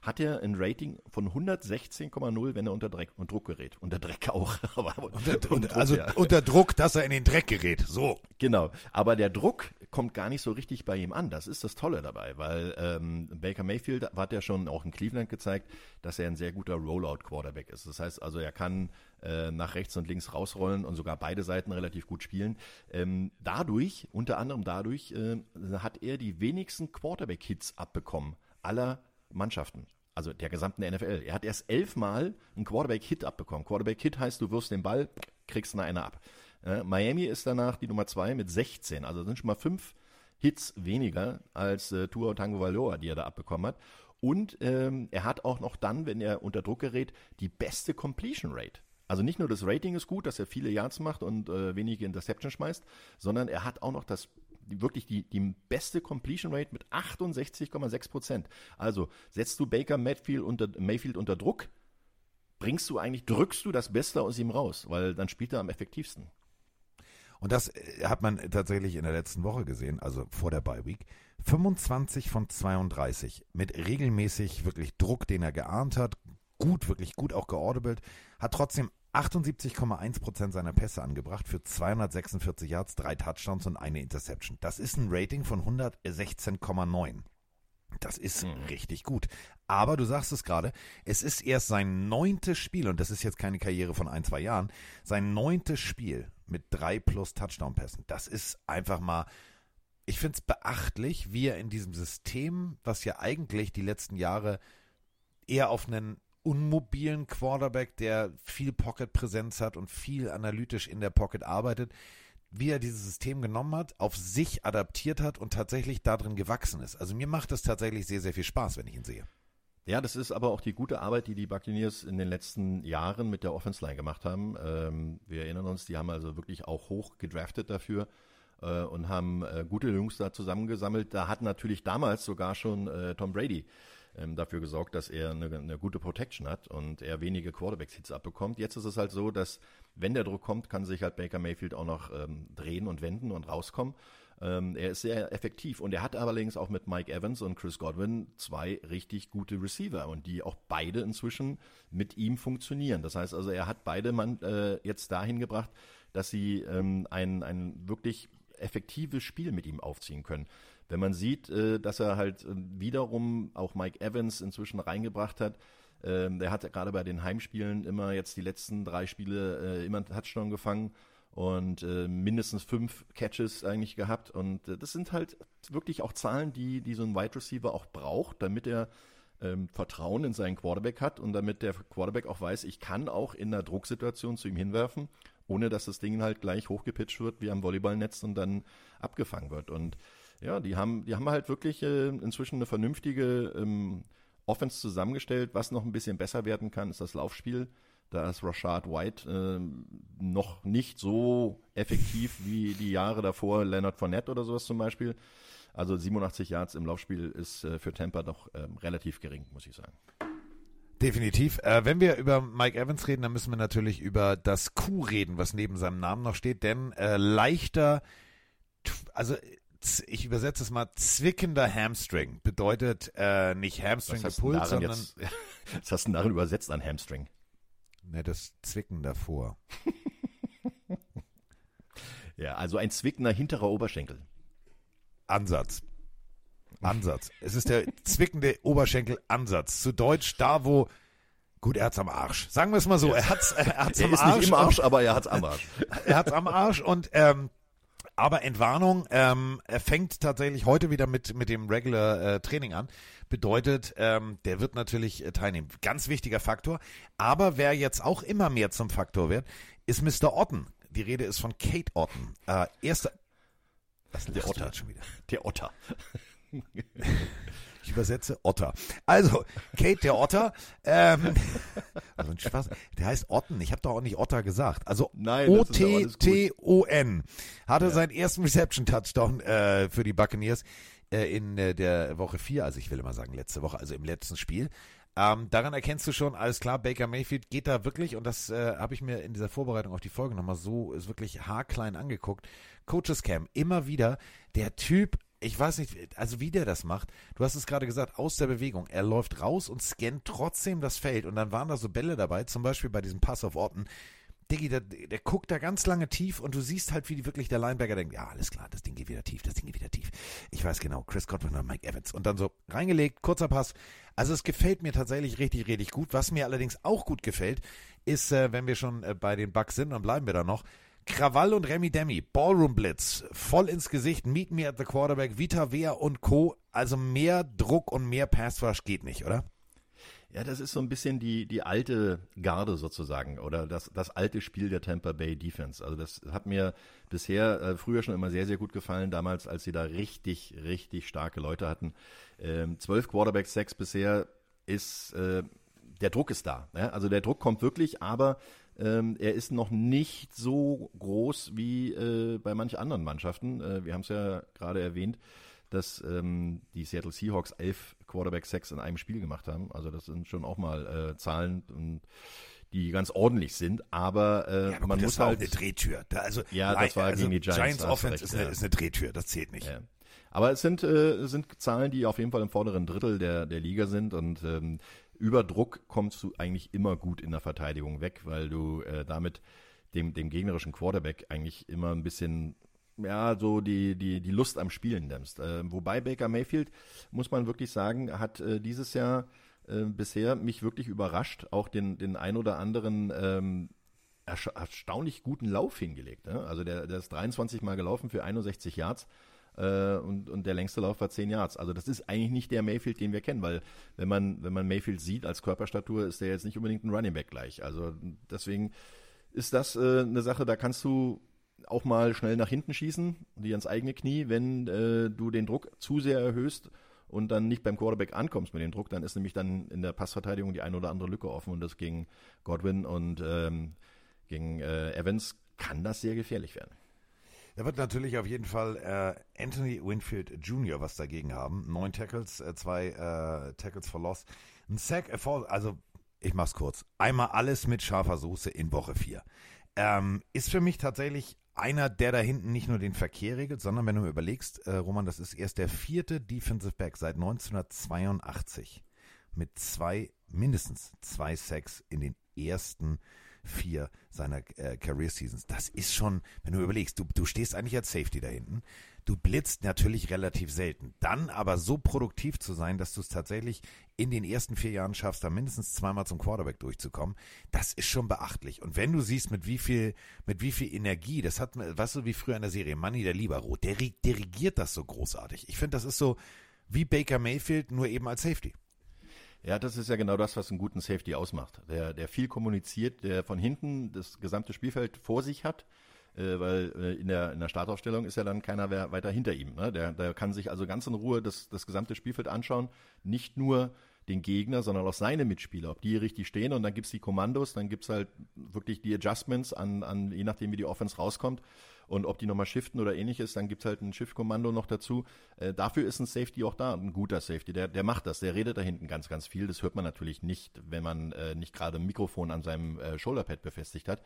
hat er ein Rating von 116,0, wenn er unter, Dreck, unter Druck gerät. Unter Dreck auch. *laughs* Aber unter, unter Druck, also ja. unter Druck, dass er in den Dreck gerät. So. Genau. Aber der Druck kommt gar nicht so richtig bei ihm an. Das ist das Tolle dabei, weil ähm, Baker Mayfield hat ja schon auch in Cleveland gezeigt, dass er ein sehr guter Rollout-Quarterback ist. Das heißt also, er kann äh, nach rechts und links rausrollen und sogar beide Seiten relativ gut spielen. Ähm, dadurch, unter anderem dadurch, äh, hat er die wenigsten Quarterback-Hits abbekommen aller Mannschaften. Also der gesamten NFL. Er hat erst elfmal einen Quarterback-Hit abbekommen. Quarterback-Hit heißt, du wirst den Ball, kriegst eine, eine ab. Äh, Miami ist danach die Nummer zwei mit 16. Also sind schon mal fünf Hits weniger als äh, Tua Tango Valor, die er da abbekommen hat. Und ähm, er hat auch noch dann, wenn er unter Druck gerät, die beste Completion Rate. Also nicht nur das Rating ist gut, dass er viele Yards macht und äh, wenige Interception schmeißt, sondern er hat auch noch das wirklich die, die beste Completion Rate mit 68,6 Prozent. Also setzt du Baker Mayfield unter, Mayfield unter Druck, bringst du eigentlich, drückst du das Beste aus ihm raus, weil dann spielt er am effektivsten. Und das äh, hat man tatsächlich in der letzten Woche gesehen, also vor der Bye Week. 25 von 32 mit regelmäßig wirklich Druck, den er geahnt hat, gut, wirklich gut auch geordebelt, hat trotzdem 78,1% seiner Pässe angebracht für 246 Yards, drei Touchdowns und eine Interception. Das ist ein Rating von 116,9. Das ist mhm. richtig gut. Aber du sagst es gerade, es ist erst sein neuntes Spiel, und das ist jetzt keine Karriere von ein, zwei Jahren, sein neuntes Spiel mit drei plus Touchdown-Pässen. Das ist einfach mal, ich finde es beachtlich, wie er in diesem System, was ja eigentlich die letzten Jahre eher auf einen unmobilen Quarterback, der viel Pocket-Präsenz hat und viel analytisch in der Pocket arbeitet, wie er dieses System genommen hat, auf sich adaptiert hat und tatsächlich darin gewachsen ist. Also mir macht es tatsächlich sehr, sehr viel Spaß, wenn ich ihn sehe. Ja, das ist aber auch die gute Arbeit, die die Buccaneers in den letzten Jahren mit der Offense Line gemacht haben. Ähm, wir erinnern uns, die haben also wirklich auch hoch gedraftet dafür äh, und haben äh, gute Jungs da zusammengesammelt. Da hat natürlich damals sogar schon äh, Tom Brady ähm, dafür gesorgt, dass er eine, eine, gute Protection hat und er wenige Quarterbacks-Hits abbekommt. Jetzt ist es halt so, dass wenn der Druck kommt, kann sich halt Baker Mayfield auch noch ähm, drehen und wenden und rauskommen. Ähm, er ist sehr effektiv und er hat allerdings auch mit Mike Evans und Chris Godwin zwei richtig gute Receiver und die auch beide inzwischen mit ihm funktionieren. Das heißt also, er hat beide Mann äh, jetzt dahin gebracht, dass sie ähm, ein, ein wirklich effektives Spiel mit ihm aufziehen können. Wenn man sieht, äh, dass er halt äh, wiederum auch Mike Evans inzwischen reingebracht hat, ähm, der hat gerade bei den Heimspielen immer jetzt die letzten drei Spiele äh, immer einen Touchdown gefangen und mindestens fünf Catches eigentlich gehabt. Und das sind halt wirklich auch Zahlen, die, die so ein Wide Receiver auch braucht, damit er ähm, Vertrauen in seinen Quarterback hat und damit der Quarterback auch weiß, ich kann auch in einer Drucksituation zu ihm hinwerfen, ohne dass das Ding halt gleich hochgepitcht wird wie am Volleyballnetz und dann abgefangen wird. Und ja, die haben, die haben halt wirklich äh, inzwischen eine vernünftige ähm, Offense zusammengestellt. Was noch ein bisschen besser werden kann, ist das Laufspiel. Da ist Rashad White äh, noch nicht so effektiv wie die Jahre davor, Leonard Fournette oder sowas zum Beispiel. Also 87 Yards im Laufspiel ist äh, für Tampa doch äh, relativ gering, muss ich sagen. Definitiv. Äh, wenn wir über Mike Evans reden, dann müssen wir natürlich über das Q reden, was neben seinem Namen noch steht. Denn äh, leichter, also ich übersetze es mal, zwickender Hamstring bedeutet äh, nicht Hamstring gepult, sondern. Jetzt, *laughs* was hast du denn darin übersetzt an Hamstring? Ne, das Zwicken davor. *laughs* Ja, also ein zwickender hinterer Oberschenkel. Ansatz. Ansatz. Es ist der zwickende Oberschenkelansatz. Zu Deutsch da, wo. Gut, er hat's am Arsch. Sagen wir es mal so. Er hat's, er hat's *laughs* Er am ist Arsch. nicht im Arsch, aber er hat's am Arsch. er hat's am Arsch und ähm, aber Entwarnung, ähm, er fängt tatsächlich heute wieder mit mit dem Regular äh, Training an. Bedeutet, ähm, der wird natürlich äh, teilnehmen. Ganz wichtiger Faktor. Aber wer jetzt auch immer mehr zum Faktor wird, ist Mr. Otten. Die Rede ist von Kate Otten. Äh, erster. Was der Otter schon wieder. Der Otter. *laughs* Ich übersetze Otter. Also, Kate der Otter, ähm, *laughs* also ein Spaß, der heißt Otten. Ich habe doch auch nicht Otter gesagt. Also ja. O-T-T-O-N. Hatte seinen ersten Reception-Touchdown äh, für die Buccaneers äh, in äh, der Woche 4, also ich will immer sagen letzte Woche, also im letzten Spiel. Ähm, daran erkennst du schon, alles klar, Baker Mayfield geht da wirklich, und das äh, habe ich mir in dieser Vorbereitung auf die Folge nochmal so, ist wirklich haarklein angeguckt. Coaches Cam, immer wieder, der Typ, ich weiß nicht, also wie der das macht. Du hast es gerade gesagt, aus der Bewegung. Er läuft raus und scannt trotzdem das Feld. Und dann waren da so Bälle dabei, zum Beispiel bei diesem Pass auf Orten. Diggi, der, der guckt da ganz lange tief und du siehst halt, wie wirklich der Linebacker denkt, ja, alles klar, das Ding geht wieder tief, das Ding geht wieder tief. Ich weiß genau, Chris Godwin und Mike Evans. Und dann so reingelegt, kurzer Pass. Also es gefällt mir tatsächlich richtig, richtig gut. Was mir allerdings auch gut gefällt, ist, äh, wenn wir schon äh, bei den Bucks sind, dann bleiben wir da noch. Krawall und Remy Demi, Ballroom Blitz, voll ins Gesicht, Meet Me at the Quarterback, Vita Wea und Co. Also mehr Druck und mehr Pass Rush geht nicht, oder? Ja, das ist so ein bisschen die, die alte Garde sozusagen oder das, das alte Spiel der Tampa Bay Defense. Also das hat mir bisher äh, früher schon immer sehr, sehr gut gefallen, damals, als sie da richtig, richtig starke Leute hatten. Ähm, zwölf Quarterback Sacks bisher ist, äh, der Druck ist da. Ja? Also der Druck kommt wirklich, aber ähm, er ist noch nicht so groß wie äh, bei manchen anderen Mannschaften. Äh, wir haben es ja gerade erwähnt dass ähm, die Seattle Seahawks elf Quarterback Sacks in einem Spiel gemacht haben. Also das sind schon auch mal äh, Zahlen, und, die ganz ordentlich sind. Aber, äh, Ja, aber man das muss war halt eine Drehtür. Da, also, Ja, das war also gegen die Giants, Giants Offense recht, ist, eine, ja. ist eine Drehtür, das zählt nicht. Ja. Aber es sind, äh, sind Zahlen, die auf jeden Fall im vorderen Drittel der, der Liga sind und ähm, über Druck kommst du eigentlich immer gut in der Verteidigung weg, weil du äh, damit dem, dem gegnerischen Quarterback eigentlich immer ein bisschen ja, so die, die, die Lust am Spielen nimmst. Äh, wobei Baker Mayfield, muss man wirklich sagen, hat äh, dieses Jahr äh, bisher mich wirklich überrascht, auch den, den ein oder anderen ähm, ersta- erstaunlich guten Lauf hingelegt. Ne? Also der, der ist 23 Mal gelaufen für 61 Yards äh, und, und der längste Lauf war 10 Yards. Also das ist eigentlich nicht der Mayfield, den wir kennen, weil wenn man, wenn man Mayfield sieht als Körperstatur, ist der jetzt nicht unbedingt ein Running Back gleich. Also deswegen ist das äh, eine Sache, da kannst du auch mal schnell nach hinten schießen, die ans eigene Knie, wenn äh, du den Druck zu sehr erhöhst und dann nicht beim Quarterback ankommst mit dem Druck, dann ist nämlich dann in der Passverteidigung die eine oder andere Lücke offen und das gegen Godwin und ähm, gegen äh, Evans kann das sehr gefährlich werden. Wird natürlich auf jeden Fall äh, Anthony Winfield Jr. was dagegen haben. Neun Tackles, äh, zwei äh, Tackles for Loss. Ein Sack, äh, for, also ich mach's kurz. Einmal alles mit scharfer Soße in Woche 4. Ähm, ist für mich tatsächlich einer, der da hinten nicht nur den Verkehr regelt, sondern wenn du mir überlegst, äh, Roman, das ist erst der vierte Defensive Back seit 1982 mit zwei, mindestens zwei Sacks in den ersten vier seiner äh, Career Seasons. Das ist schon, wenn du überlegst, du, du stehst eigentlich als Safety da hinten. Du blitzt natürlich relativ selten. Dann aber so produktiv zu sein, dass du es tatsächlich in den ersten vier Jahren schaffst, da mindestens zweimal zum Quarterback durchzukommen, das ist schon beachtlich. Und wenn du siehst, mit wie viel, mit wie viel Energie, das hat, weißt du, wie früher in der Serie, Manny der Libero, der ri- dirigiert das so großartig. Ich finde, das ist so wie Baker Mayfield, nur eben als Safety. Ja, das ist ja genau das, was einen guten Safety ausmacht. Der, der viel kommuniziert, der von hinten das gesamte Spielfeld vor sich hat, äh, weil äh, in, der, in der Startaufstellung ist ja dann keiner weiter hinter ihm. Ne? Der, der kann sich also ganz in Ruhe das, das gesamte Spielfeld anschauen, nicht nur den Gegner, sondern auch seine Mitspieler, ob die richtig stehen und dann gibt's die Kommandos, dann gibt's halt wirklich die Adjustments an, an je nachdem wie die Offense rauskommt und ob die nochmal shiften oder ähnliches, dann gibt's halt ein Shift-Kommando noch dazu. Äh, dafür ist ein Safety auch da, ein guter Safety, der, der macht das, der redet da hinten ganz, ganz viel, das hört man natürlich nicht, wenn man äh, nicht gerade ein Mikrofon an seinem äh, Shoulderpad befestigt hat.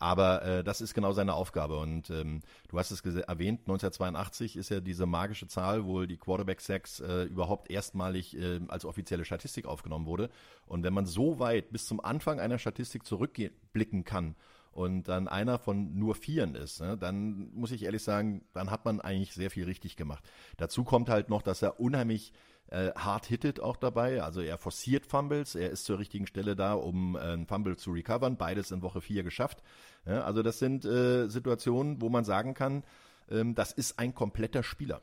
Aber äh, das ist genau seine Aufgabe. Und ähm, du hast es erwähnt, 1982 ist ja diese magische Zahl, wo die Quarterback-Sacks äh, überhaupt erstmalig äh, als offizielle Statistik aufgenommen wurde. Und wenn man so weit bis zum Anfang einer Statistik zurückblicken kann und dann einer von nur Vieren ist, ne, dann muss ich ehrlich sagen, dann hat man eigentlich sehr viel richtig gemacht. Dazu kommt halt noch, dass er unheimlich äh, hard hittet auch dabei. Also er forciert Fumbles, er ist zur richtigen Stelle da, um äh, einen Fumble zu recovern. Beides in Woche 4 geschafft. Ja, also das sind äh, Situationen, wo man sagen kann, ähm, das ist ein kompletter Spieler.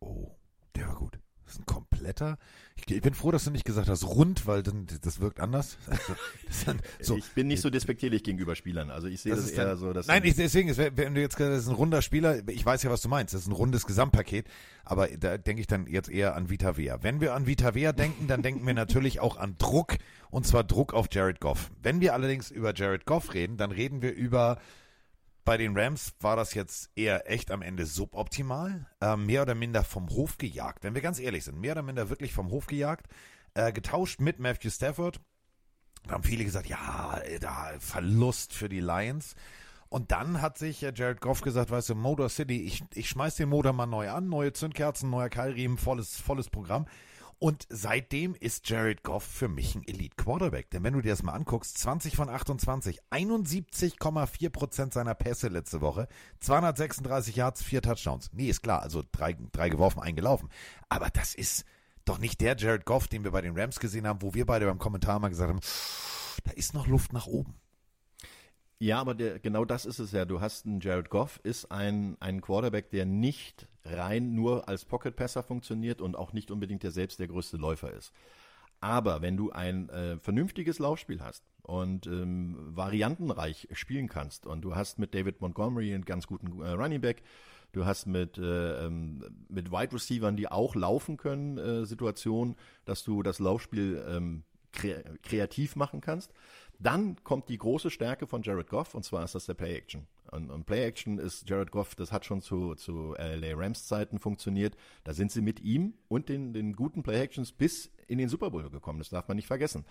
Oh, der war gut. Das ist ein kompletter. Ich, bin froh, dass du nicht gesagt hast rund, weil dann, das wirkt anders. *laughs* dann, *laughs* so. Ich bin nicht so despektierlich gegenüber Spielern. Also ich sehe das, das eher dann, so, dass nein, ich, deswegen, wenn du jetzt das ist ein runder Spieler, ich weiß ja, was du meinst. Das ist ein rundes Gesamtpaket, aber da denke ich dann jetzt eher an Vita Vea. Wenn wir an Vita Vea denken, dann denken wir natürlich auch an Druck und zwar Druck auf Jared Goff. Wenn wir allerdings über Jared Goff reden, dann reden wir über bei den Rams war das jetzt eher echt am Ende suboptimal, äh, mehr oder minder vom Hof gejagt. Wenn wir ganz ehrlich sind, mehr oder minder wirklich vom Hof gejagt, äh, getauscht mit Matthew Stafford. Da haben viele gesagt, ja, da Verlust für die Lions. Und dann hat sich äh, Jared Goff gesagt, weißt du, Motor City, ich, ich schmeiß den Motor mal neu an, neue Zündkerzen, neuer Keilriemen, volles, volles Programm. Und seitdem ist Jared Goff für mich ein Elite Quarterback. Denn wenn du dir das mal anguckst, 20 von 28, 71,4 Prozent seiner Pässe letzte Woche, 236 Yards, vier Touchdowns. Nee, ist klar, also drei, drei geworfen, eingelaufen. Aber das ist doch nicht der Jared Goff, den wir bei den Rams gesehen haben, wo wir beide beim Kommentar mal gesagt haben, da ist noch Luft nach oben. Ja, aber der, genau das ist es ja. Du hast einen Jared Goff, ist ein, ein Quarterback, der nicht rein nur als Pocket-Passer funktioniert und auch nicht unbedingt der selbst der größte Läufer ist. Aber wenn du ein äh, vernünftiges Laufspiel hast und ähm, variantenreich spielen kannst und du hast mit David Montgomery einen ganz guten äh, Running Back, du hast mit, äh, ähm, mit Wide Receivern, die auch laufen können, äh, Situationen, dass du das Laufspiel ähm, kre kreativ machen kannst, dann kommt die große Stärke von Jared Goff und zwar ist das der Play Action. Und, und Play Action ist Jared Goff, das hat schon zu, zu LA Rams Zeiten funktioniert. Da sind sie mit ihm und den, den guten Play Actions bis in den Super Bowl gekommen. Das darf man nicht vergessen.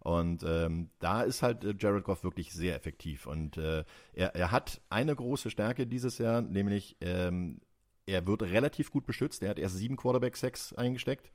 Und ähm, da ist halt äh, Jared Goff wirklich sehr effektiv. Und äh, er, er hat eine große Stärke dieses Jahr, nämlich ähm, er wird relativ gut beschützt. Er hat erst sieben Quarterback-Sacks eingesteckt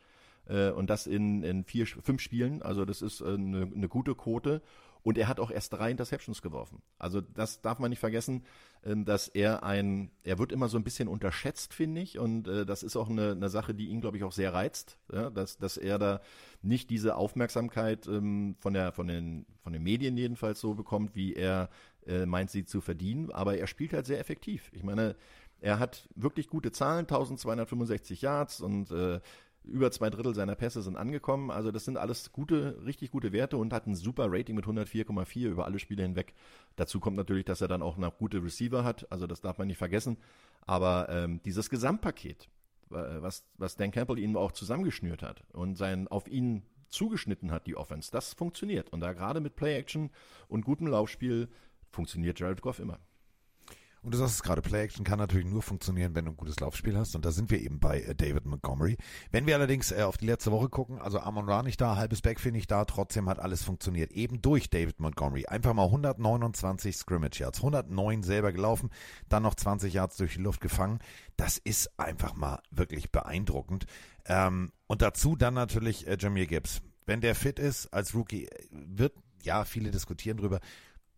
äh, und das in, in vier, fünf Spielen. Also das ist äh, eine, eine gute Quote. Und er hat auch erst drei Interceptions geworfen. Also das darf man nicht vergessen, ähm, dass er ein, er wird immer so ein bisschen unterschätzt, finde ich. Und äh, das ist auch eine, eine Sache, die ihn, glaube ich, auch sehr reizt, ja, dass, dass er da nicht diese Aufmerksamkeit ähm, von, der, von, den, von den Medien jedenfalls so bekommt, wie er äh, meint, sie zu verdienen. Aber er spielt halt sehr effektiv. Ich meine, er hat wirklich gute Zahlen, 1265 Yards und äh, über zwei Drittel seiner Pässe sind angekommen. Also das sind alles gute, richtig gute Werte und hat ein super Rating mit 104,4 über alle Spiele hinweg. Dazu kommt natürlich, dass er dann auch noch gute Receiver hat. Also das darf man nicht vergessen. Aber ähm, dieses Gesamtpaket, was, was Dan Campbell ihnen auch zusammengeschnürt hat und sein auf ihn zugeschnitten hat, die Offense, das funktioniert. Und da gerade mit Play-Action und gutem Laufspiel funktioniert Jared Goff immer. Und du sagst es gerade, Play-Action kann natürlich nur funktionieren, wenn du ein gutes Laufspiel hast. Und da sind wir eben bei äh, David Montgomery. Wenn wir allerdings äh, auf die letzte Woche gucken, also Amon Ra nicht da, halbes Backfield nicht da, trotzdem hat alles funktioniert. Eben durch David Montgomery. Einfach mal 129 Scrimmage Yards, 109 selber gelaufen, dann noch 20 Yards durch die Luft gefangen. Das ist einfach mal wirklich beeindruckend. Ähm, und dazu dann natürlich äh, Jameer Gibbs. Wenn der fit ist als Rookie, äh, wird, ja, viele diskutieren drüber,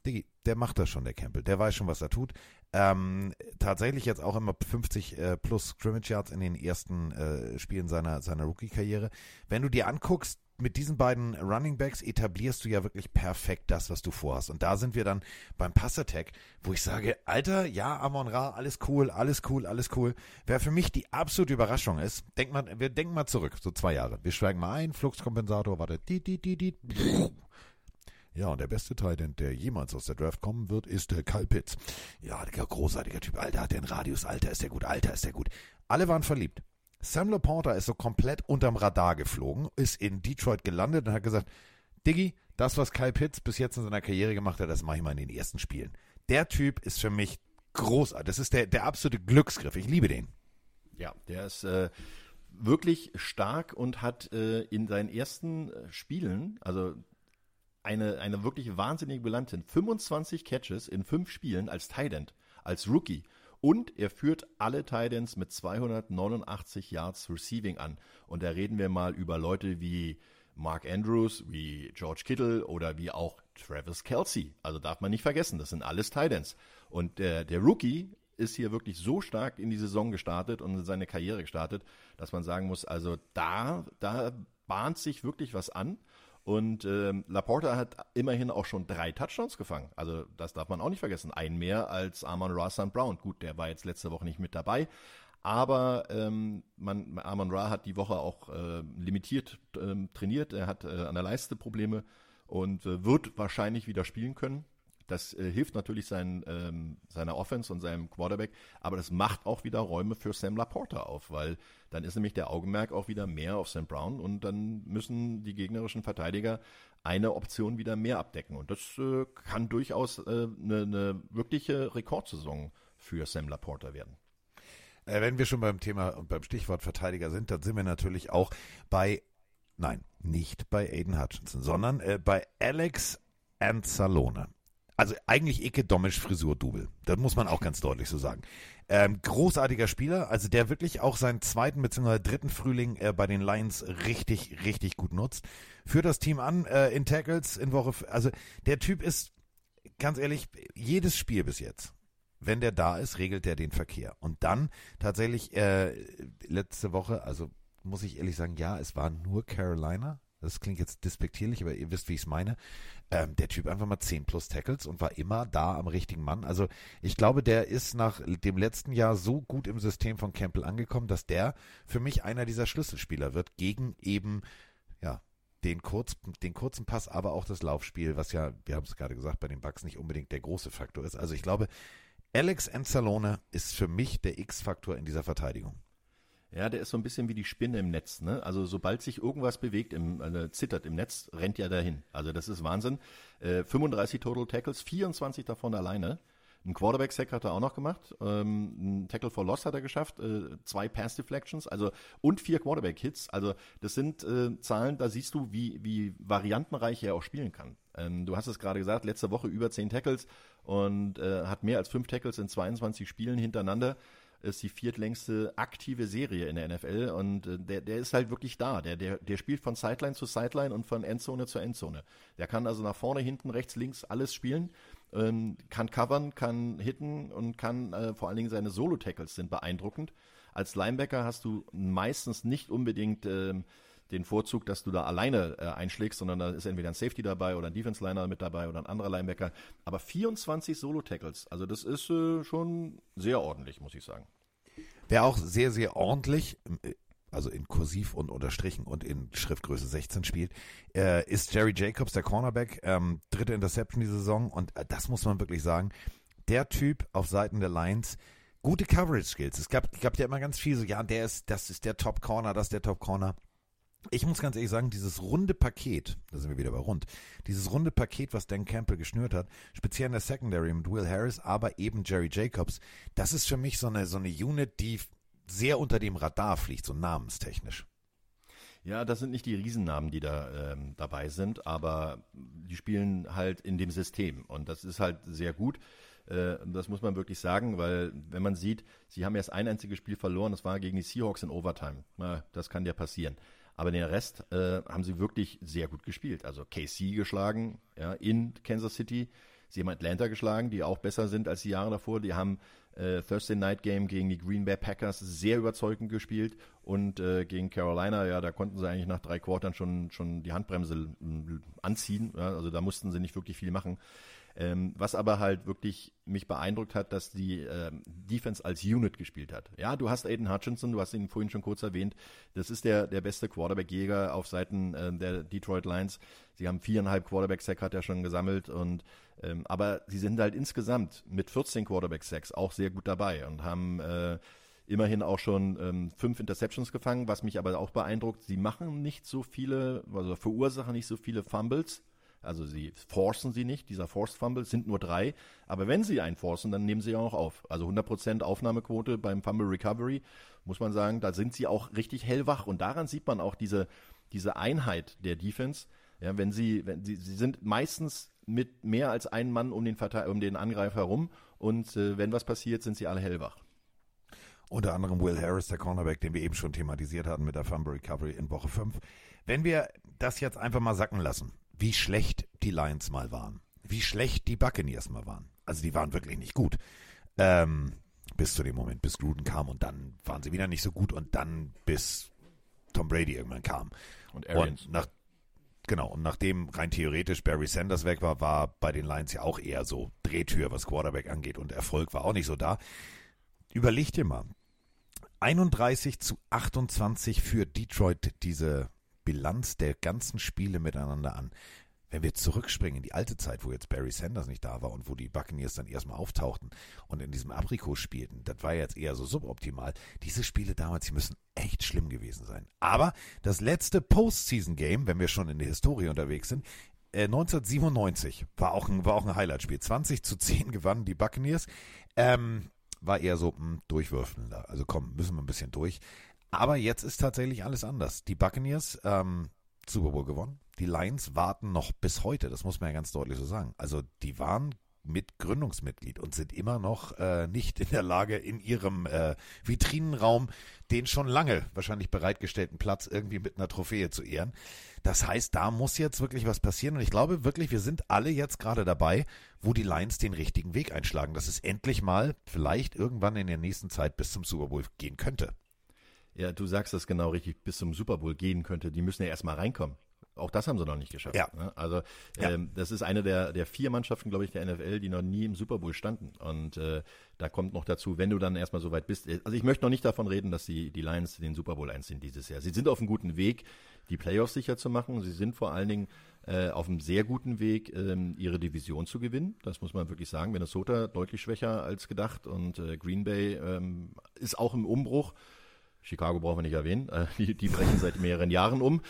Diggi, der macht das schon, der Campbell. Der weiß schon, was er tut. Ähm, tatsächlich jetzt auch immer 50 äh, plus Scrimmage Yards in den ersten äh, Spielen seiner, seiner Rookie-Karriere. Wenn du dir anguckst, mit diesen beiden Running Backs etablierst du ja wirklich perfekt das, was du vorhast. Und da sind wir dann beim Pass-Attack, wo ich sage, Alter, ja, Amon Ra, alles cool, alles cool, alles cool. Wer für mich die absolute Überraschung ist, denk mal, wir denken mal zurück, so zwei Jahre. Wir schweigen mal ein, Fluxkompensator, warte, die, die, die, die, ja, und der beste Titan, der jemals aus der Draft kommen wird, ist der Kyle Pitts. Ja, der großartiger Typ. Alter, hat den Radius. Alter, ist der gut. Alter, ist der gut. Alle waren verliebt. Sam Laporta ist so komplett unterm Radar geflogen, ist in Detroit gelandet und hat gesagt, Diggi, das, was Kyle Pitts bis jetzt in seiner Karriere gemacht hat, das mache ich mal in den ersten Spielen. Der Typ ist für mich großartig. Das ist der, der absolute Glücksgriff. Ich liebe den. Ja, der ist äh, wirklich stark und hat äh, in seinen ersten äh, Spielen, also eine, eine wirklich wahnsinnige Bilanz hin. 25 Catches in fünf Spielen als Tight als Rookie. Und er führt alle Titans mit 289 Yards Receiving an. Und da reden wir mal über Leute wie Mark Andrews, wie George Kittle oder wie auch Travis Kelsey. Also darf man nicht vergessen, das sind alles Titans. Und der, der Rookie ist hier wirklich so stark in die Saison gestartet und in seine Karriere gestartet, dass man sagen muss, also da, da bahnt sich wirklich was an. Und ähm, Laporta hat immerhin auch schon drei Touchdowns gefangen. Also das darf man auch nicht vergessen. Ein mehr als Armand Ra Brown. Gut, der war jetzt letzte Woche nicht mit dabei. Aber ähm, Armand Ra hat die Woche auch äh, limitiert ähm, trainiert. Er hat äh, an der Leiste Probleme und äh, wird wahrscheinlich wieder spielen können. Das äh, hilft natürlich sein, ähm, seiner Offense und seinem Quarterback, aber das macht auch wieder Räume für Sam Laporta auf, weil dann ist nämlich der Augenmerk auch wieder mehr auf Sam Brown und dann müssen die gegnerischen Verteidiger eine Option wieder mehr abdecken. Und das äh, kann durchaus eine äh, ne, ne wirkliche Rekordsaison für Sam Laporta werden. Äh, wenn wir schon beim Thema und beim Stichwort Verteidiger sind, dann sind wir natürlich auch bei, nein, nicht bei Aiden Hutchinson, sondern äh, bei Alex Anzalone. Also eigentlich Ike Domisch Frisur-Double. Das muss man auch ganz deutlich so sagen. Ähm, großartiger Spieler, also der wirklich auch seinen zweiten bzw. dritten Frühling äh, bei den Lions richtig, richtig gut nutzt. Führt das Team an äh, in Tackles in Woche. Also der Typ ist, ganz ehrlich, jedes Spiel bis jetzt, wenn der da ist, regelt der den Verkehr. Und dann tatsächlich äh, letzte Woche, also muss ich ehrlich sagen, ja, es war nur Carolina. Das klingt jetzt despektierlich, aber ihr wisst, wie ich es meine ähm, der Typ einfach mal 10 plus Tackles und war immer da am richtigen Mann. Also ich glaube, der ist nach dem letzten Jahr so gut im System von Campbell angekommen, dass der für mich einer dieser Schlüsselspieler wird gegen eben, ja, den, kurz, den kurzen Pass, aber auch das Laufspiel, was ja, wir haben es gerade gesagt, bei den Bucks nicht unbedingt der große Faktor ist. Also ich glaube, Alex Anzalone ist für mich der X-Faktor in dieser Verteidigung. Ja, der ist so ein bisschen wie die Spinne im Netz. Ne? Also sobald sich irgendwas bewegt, im, äh, zittert im Netz, rennt er dahin. Also das ist Wahnsinn. Äh, 35 Total Tackles, 24 davon alleine. Ein Quarterback-Sack hat er auch noch gemacht. Ähm, ein Tackle for Loss hat er geschafft. Äh, zwei Pass-Deflections, also und vier Quarterback-Hits. Also das sind äh, Zahlen, da siehst du, wie, wie variantenreich er auch spielen kann. Ähm, du hast es gerade gesagt, letzte Woche über 10 Tackles und äh, hat mehr als fünf Tackles in 22 Spielen hintereinander ist die viertlängste aktive Serie in der NFL und äh, der, der ist halt wirklich da. Der, der, der spielt von Sideline zu Sideline und von Endzone zu Endzone. Der kann also nach vorne, hinten, rechts, links alles spielen, ähm, kann covern, kann hitten und kann äh, vor allen Dingen seine Solo-Tackles sind beeindruckend. Als Linebacker hast du meistens nicht unbedingt ähm, den Vorzug, dass du da alleine äh, einschlägst, sondern da ist entweder ein Safety dabei oder ein Defense-Liner mit dabei oder ein anderer Linebacker. Aber 24 Solo-Tackles, also das ist äh, schon sehr ordentlich, muss ich sagen. Wer auch sehr, sehr ordentlich, äh, also in Kursiv und unterstrichen und in Schriftgröße 16 spielt, äh, ist Jerry Jacobs, der Cornerback, ähm, dritte Interception die Saison und äh, das muss man wirklich sagen. Der Typ auf Seiten der Lions, gute Coverage Skills. Es gab, gab ja immer ganz viel so, ja, der ist, das ist der Top Corner, das ist der Top Corner ich muss ganz ehrlich sagen, dieses runde Paket, da sind wir wieder bei rund, dieses runde Paket, was Dan Campbell geschnürt hat, speziell in der Secondary mit Will Harris, aber eben Jerry Jacobs, das ist für mich so eine, so eine Unit, die sehr unter dem Radar fliegt, so namenstechnisch. Ja, das sind nicht die Riesennamen, die da ähm, dabei sind, aber die spielen halt in dem System und das ist halt sehr gut. Äh, das muss man wirklich sagen, weil wenn man sieht, sie haben erst ein einziges Spiel verloren, das war gegen die Seahawks in Overtime. Das kann ja passieren. Aber den Rest äh, haben sie wirklich sehr gut gespielt. Also KC geschlagen ja, in Kansas City. Sie haben Atlanta geschlagen, die auch besser sind als die Jahre davor. Die haben äh, Thursday Night Game gegen die Green Bay Packers sehr überzeugend gespielt. Und äh, gegen Carolina, ja, da konnten sie eigentlich nach drei Quartern schon, schon die Handbremse äh, anziehen. Ja, also da mussten sie nicht wirklich viel machen. Ähm, was aber halt wirklich mich beeindruckt hat, dass die ähm, Defense als Unit gespielt hat. Ja, du hast Aiden Hutchinson, du hast ihn vorhin schon kurz erwähnt. Das ist der, der beste Quarterback-Jäger auf Seiten äh, der Detroit Lions. Sie haben viereinhalb Quarterback-Sack, hat er schon gesammelt und ähm, aber sie sind halt insgesamt mit 14 Quarterback-Sacks auch sehr gut dabei und haben äh, immerhin auch schon ähm, fünf Interceptions gefangen, was mich aber auch beeindruckt. Sie machen nicht so viele, also verursachen nicht so viele Fumbles, also sie forcen sie nicht, dieser Forced Fumble sind nur drei, aber wenn sie einen forcen, dann nehmen sie auch auf. Also 100% Aufnahmequote beim Fumble Recovery, muss man sagen, da sind sie auch richtig hellwach und daran sieht man auch diese, diese Einheit der Defense, Ja, wenn sie, wenn sie, sie sind meistens mit mehr als einem Mann um den, um den Angreifer herum und äh, wenn was passiert, sind sie alle hellwach. Unter anderem Will Harris, der Cornerback, den wir eben schon thematisiert hatten mit der Fumble Recovery in Woche 5. Wenn wir das jetzt einfach mal sacken lassen, wie schlecht die Lions mal waren, wie schlecht die Buccaneers mal waren. Also die waren wirklich nicht gut. Ähm, bis zu dem Moment, bis Gruden kam und dann waren sie wieder nicht so gut und dann bis Tom Brady irgendwann kam. Und Arians. Und nach, genau, und nachdem rein theoretisch Barry Sanders weg war, war bei den Lions ja auch eher so Drehtür, was Quarterback angeht und Erfolg war auch nicht so da. Überleg dir mal, 31 zu 28 für Detroit diese Bilanz der ganzen Spiele miteinander an. Wenn wir zurückspringen in die alte Zeit, wo jetzt Barry Sanders nicht da war und wo die Buccaneers dann erstmal auftauchten und in diesem Aprikot spielten, das war jetzt eher so suboptimal. Diese Spiele damals, die müssen echt schlimm gewesen sein. Aber das letzte Postseason-Game, wenn wir schon in der Historie unterwegs sind, äh, 1997 war auch ein, ein Highlight-Spiel. 20 zu 10 *laughs* gewannen die Buccaneers. Ähm, war eher so mh, hm, durchwürfelnder. Also komm, müssen wir ein bisschen durch. Aber jetzt ist tatsächlich alles anders. Die Buccaneers, ähm, Super Bowl gewonnen. Die Lions warten noch bis heute, das muss man ja ganz deutlich so sagen. Also die waren mit Gründungsmitglied und sind immer noch äh, nicht in der Lage, in ihrem äh, Vitrinenraum den schon lange wahrscheinlich bereitgestellten Platz irgendwie mit einer Trophäe zu ehren. Das heißt, da muss jetzt wirklich was passieren und ich glaube wirklich, wir sind alle jetzt gerade dabei, wo die Lions den richtigen Weg einschlagen, dass es endlich mal vielleicht irgendwann in der nächsten Zeit bis zum Super Bowl gehen könnte. Ja, du sagst das genau richtig, bis zum Super Bowl gehen könnte. Die müssen ja erstmal reinkommen. Auch das haben sie noch nicht geschafft. Ja. Ne? Also Ja. ähm, das ist eine der, der vier Mannschaften, glaube ich, der NFL, die noch nie im Super Bowl standen. Und äh, da kommt noch dazu, wenn du dann erstmal so weit bist. Also ich möchte noch nicht davon reden, dass die, die Lions den Super Bowl einziehen dieses Jahr. Sie sind auf einem guten Weg, die Playoffs sicher zu machen. Sie sind vor allen Dingen äh, auf einem sehr guten Weg, ähm, ihre Division zu gewinnen. Das muss man wirklich sagen. Minnesota deutlich schwächer als gedacht und äh, Green Bay ähm, ist auch im Umbruch. Chicago brauchen wir nicht erwähnen, äh, die, die brechen seit mehreren Jahren um.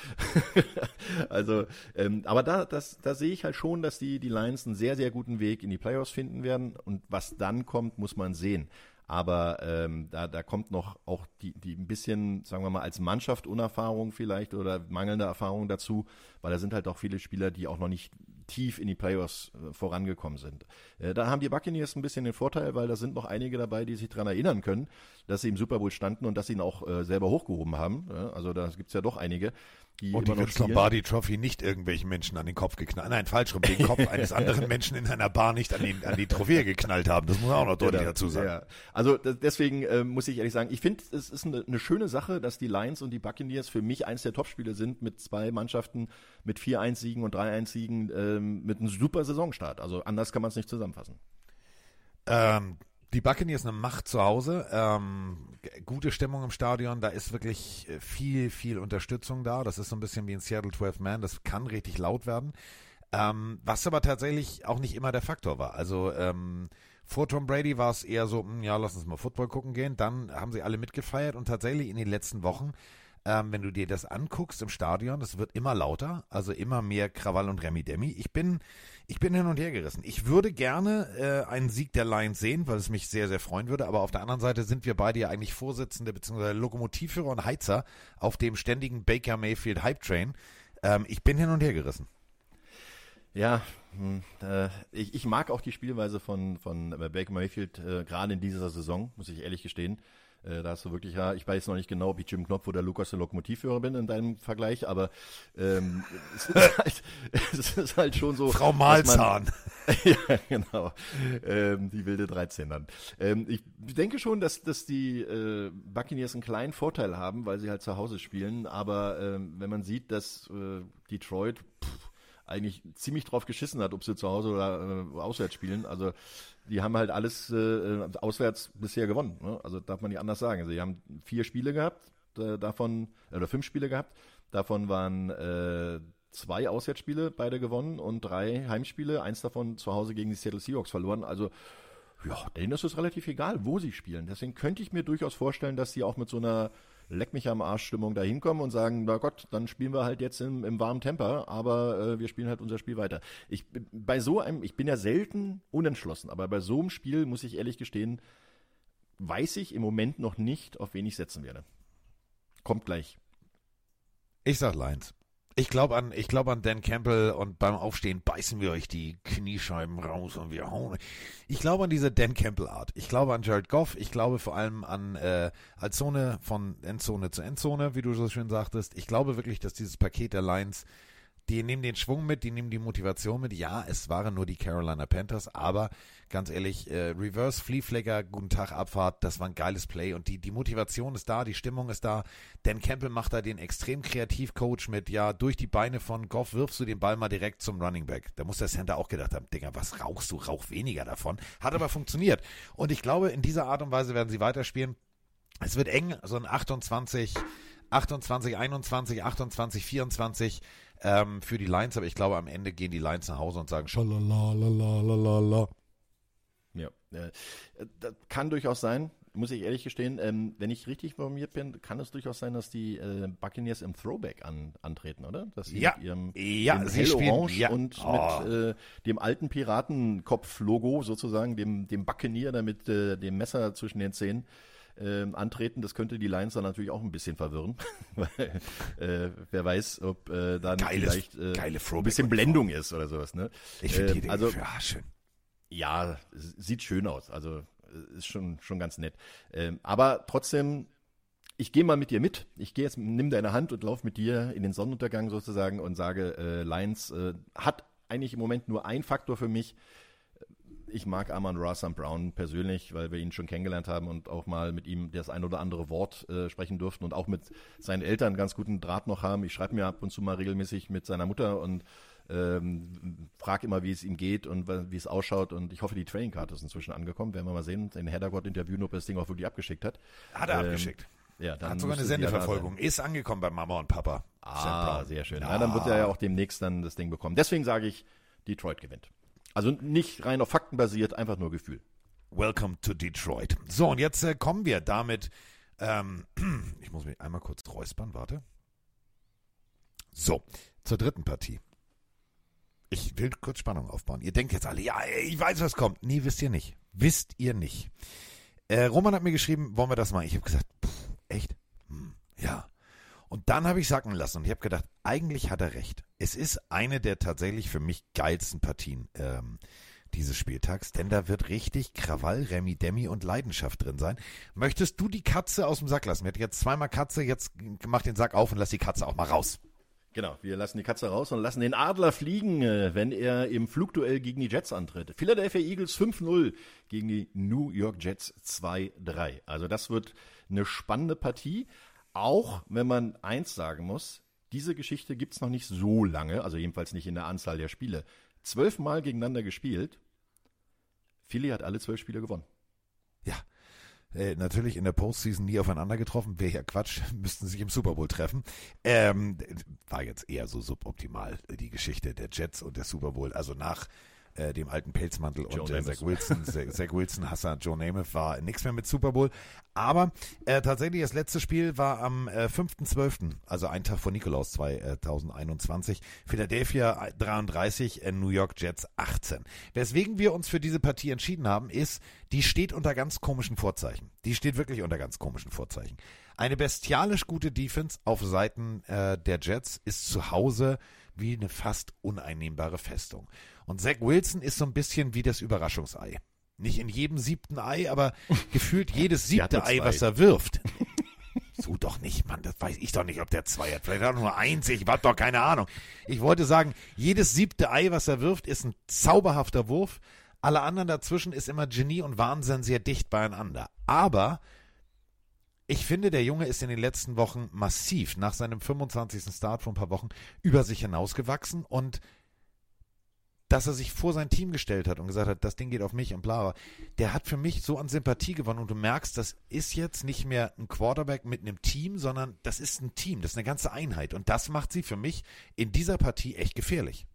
*laughs* also, ähm, aber da, das, da sehe ich halt schon, dass die, die Lions einen sehr, sehr guten Weg in die Playoffs finden werden. Und was dann kommt, muss man sehen. Aber ähm, da, da kommt noch auch die, die ein bisschen, sagen wir mal, als Mannschaft Unerfahrung vielleicht oder mangelnde Erfahrung dazu, weil da sind halt auch viele Spieler, die auch noch nicht tief in die Playoffs äh, vorangekommen sind. Äh, da haben die Buccaneers ein bisschen den Vorteil, weil da sind noch einige dabei, die sich daran erinnern können, dass sie im Super Bowl standen und dass sie ihn auch äh, selber hochgehoben haben. Also da gibt's ja doch einige, die Und die immer noch Vince. Lombardi Trophy nicht irgendwelchen Menschen an den Kopf geknallt. Nein, falsch rum, den Kopf eines *laughs* anderen Menschen in einer Bar nicht an, den, an die Trophäe geknallt haben. Das muss man auch noch deutlich Oder- dazu sagen. Ja. Also das, deswegen äh, muss ich ehrlich sagen, ich finde, es ist eine, eine schöne Sache, dass die Lions und die Buccaneers für mich eins der Topspiele sind mit zwei Mannschaften mit 4-1-Siegen und 3-1-Siegen ähm, mit einem super Saisonstart. Also anders kann man es nicht zusammenfassen. Ähm, die Buccaneers eine Macht zu Hause, ähm, gute Stimmung im Stadion, da ist wirklich äh, viel, viel Unterstützung da. Das ist so ein bisschen wie in Seattle 12 Man, das kann richtig laut werden. Ähm, was aber tatsächlich auch nicht immer der Faktor war. Also ähm, vor Tom Brady war es eher so, hm, ja, lass uns mal Football gucken gehen. Dann haben sie alle mitgefeiert und tatsächlich in den letzten Wochen ähm, wenn du dir das anguckst im Stadion, das wird immer lauter, also immer mehr Krawall und Remi-Demi. Ich bin, ich bin hin und her gerissen. Ich würde gerne äh, einen Sieg der Lions sehen, weil es mich sehr, sehr freuen würde. Aber auf der anderen Seite sind wir beide ja eigentlich Vorsitzende bzw. Lokomotivführer und Heizer auf dem ständigen Baker Mayfield Hype Train. Ähm, ich bin hin und her gerissen. Ja, hm, äh, ich, ich mag auch die Spielweise von, von Baker Mayfield, äh, gerade in dieser Saison, muss ich ehrlich gestehen. Äh, da hast du wirklich, ja, ich weiß noch nicht genau, ob ich Jim Knopf oder Lukas der Lokomotivführer bin in deinem Vergleich, aber ähm, *laughs* es, ist halt, es ist halt schon so. Frau Mahlzahn. *laughs* ja, genau. Ähm, die wilde 13 dann. Ähm, ich denke schon, dass, dass die äh, Buccaneers einen kleinen Vorteil haben, weil sie halt zu Hause spielen. Aber ähm, wenn man sieht, dass äh, Detroit pff, eigentlich ziemlich drauf geschissen hat, ob sie zu Hause oder äh, auswärts spielen. Also die haben halt alles äh, auswärts bisher gewonnen. Ne? Also darf man nicht anders sagen. Also, haben vier Spiele gehabt, äh, davon, oder fünf Spiele gehabt. Davon waren äh, zwei Auswärtsspiele, beide gewonnen und drei Heimspiele, eins davon zu Hause gegen die Seattle Seahawks verloren. Also ja, denen ist es relativ egal, wo sie spielen. Deswegen könnte ich mir durchaus vorstellen, dass sie auch mit so einer Leck mich am Arsch Stimmung da hinkommen und sagen, na Gott, dann spielen wir halt jetzt im, im warmen Temper, aber äh, wir spielen halt unser Spiel weiter. Ich bei so einem, ich bin ja selten unentschlossen, aber bei so einem Spiel muss ich ehrlich gestehen, weiß ich im Moment noch nicht, auf wen ich setzen werde. Kommt gleich. Ich sag Lions. Ich glaube an, ich glaube an Dan Campbell und beim Aufstehen beißen wir euch die Kniescheiben raus und wir hauen. Ich glaube an diese Dan Campbell Art. Ich glaube an Jared Goff. Ich glaube vor allem an äh, als Zone von Endzone zu Endzone, wie du so schön sagtest. Ich glaube wirklich, dass dieses Paket der Lions die nehmen den Schwung mit, die nehmen die Motivation mit. Ja, es waren nur die Carolina Panthers, aber ganz ehrlich, äh, Reverse Flea Flicker, guten Tag, Abfahrt, das war ein geiles Play und die, die Motivation ist da, die Stimmung ist da. Dan Campbell macht da den extrem kreativ Coach mit, ja, durch die Beine von Goff wirfst du den Ball mal direkt zum Running Back. Da muss der Center auch gedacht haben, Digga, was rauchst du? Rauch weniger davon. Hat aber funktioniert. Und ich glaube, in dieser Art und Weise werden sie weiterspielen. Es wird eng, so ein 28, 28, 21, 28, 24 ähm, für die Lions, aber ich glaube, am Ende gehen die Lions nach Hause und sagen Schalalalalala. Ja, äh, das kann durchaus sein, muss ich ehrlich gestehen. Ähm, wenn ich richtig informiert bin, kann es durchaus sein, dass die äh, Buccaneers im Throwback an, antreten, oder? Dass sie ja, mit ihrem, ja, sie spielen, Orange ja. und Oh. mit äh, dem alten Piratenkopf-Logo sozusagen, dem, dem Buccaneer, da mit äh, dem Messer zwischen den Zähnen. Ähm, antreten, das könnte die Lions dann natürlich auch ein bisschen verwirren. *laughs* Weil, äh, wer weiß, ob äh, dann Geiles- vielleicht äh, ein bisschen. Blendung ist oder sowas. Ne? Ich finde Ähm, die also ja, schön. Ja, sieht schön aus. Also äh, ist schon, schon ganz nett. Ähm, aber trotzdem, ich gehe mal mit dir mit. Ich gehe jetzt, nimm deine Hand und lauf mit dir in den Sonnenuntergang sozusagen und sage, äh, Lions äh, hat eigentlich im Moment nur ein Faktor für mich. Ich mag Armand Rassan Brown persönlich, weil wir ihn schon kennengelernt haben und auch mal mit ihm das ein oder andere Wort äh, sprechen durften und auch mit seinen Eltern einen ganz guten Draht noch haben. Ich schreibe mir ab und zu mal regelmäßig mit seiner Mutter und ähm, frage immer, wie es ihm geht und wie es ausschaut. Und ich hoffe, die Training Card ist inzwischen angekommen. Werden wir mal sehen, in Heddergott interviewen, ob er das Ding auch wirklich abgeschickt hat. Hat er Ähm, abgeschickt. Ja, dann Hat sogar eine sie ja Sendeverfolgung. Ist angekommen bei Mama und Papa. Ah, sehr schön. Ja. Ja. dann wird er ja auch demnächst dann das Ding bekommen. Deswegen sage ich, Detroit gewinnt. Also nicht rein auf Fakten basiert, einfach nur Gefühl. Welcome to Detroit. So, und jetzt äh, kommen wir damit. Ähm, *clears throat* ich muss mich einmal kurz räuspern, warte. So, zur dritten Partie. Ich will kurz Spannung aufbauen. Ihr denkt jetzt alle, ja, ich weiß, was kommt. Nee, wisst ihr nicht. Wisst ihr nicht. Äh, Roman hat mir geschrieben, wollen wir das mal? Ich habe gesagt, pff, echt? Hm, ja. Und dann habe ich sacken lassen und ich habe gedacht, eigentlich hat er recht. Es ist eine der tatsächlich für mich geilsten Partien ähm, dieses Spieltags, denn da wird richtig Krawall, Remi Demi und Leidenschaft drin sein. Möchtest du die Katze aus dem Sack lassen? Wir hatten jetzt zweimal Katze, jetzt mach den Sack auf und lass die Katze auch mal raus. Genau, wir lassen die Katze raus und lassen den Adler fliegen, äh, wenn er im Flugduell gegen die Jets antritt. Philadelphia Eagles 5-0 gegen die New York Jets 2-3. Also das wird eine spannende Partie, auch wenn man eins sagen muss, diese Geschichte gibt's noch nicht so lange, also jedenfalls nicht in der Anzahl der Spiele. Zwölfmal gegeneinander gespielt. Philly hat alle zwölf Spiele gewonnen. Ja, äh, natürlich in der Postseason nie aufeinander getroffen. Wäre ja Quatsch, *laughs* müssten sich im Super Bowl treffen. Ähm, war jetzt eher so suboptimal, äh, die Geschichte der Jets und der Super Bowl. Also nach äh, dem alten Pelzmantel Joe und äh. Zach Wilson, Zach, Zach Wilson, Hassan, Joe Namath war nichts mehr mit Super Bowl. Aber äh, tatsächlich das letzte Spiel war am äh, 5.12., also ein Tag vor Nikolaus 2021. Philadelphia 33, äh, New York Jets 18. Weswegen wir uns für diese Partie entschieden haben, ist, die steht unter ganz komischen Vorzeichen. Die steht wirklich unter ganz komischen Vorzeichen. Eine bestialisch gute Defense auf Seiten äh, der Jets ist zu Hause wie eine fast uneinnehmbare Festung. Und Zach Wilson ist so ein bisschen wie das Überraschungsei. Nicht in jedem siebten Ei, aber *laughs* gefühlt jedes siebte Ei, was er wirft. *laughs* So doch nicht, Mann, das weiß ich doch nicht, ob der zwei hat. Vielleicht hat er nur eins, ich hab doch keine Ahnung. Ich wollte sagen, jedes siebte Ei, was er wirft, ist ein zauberhafter Wurf. Alle anderen dazwischen ist immer Genie und Wahnsinn sehr dicht beieinander. Aber ich finde, der Junge ist in den letzten Wochen massiv nach seinem 25. Start vor ein paar Wochen über sich hinausgewachsen und dass er sich vor sein Team gestellt hat und gesagt hat, das Ding geht auf mich und bla, der hat für mich so an Sympathie gewonnen und du merkst, das ist jetzt nicht mehr ein Quarterback mit einem Team, sondern das ist ein Team, das ist eine ganze Einheit und das macht sie für mich in dieser Partie echt gefährlich.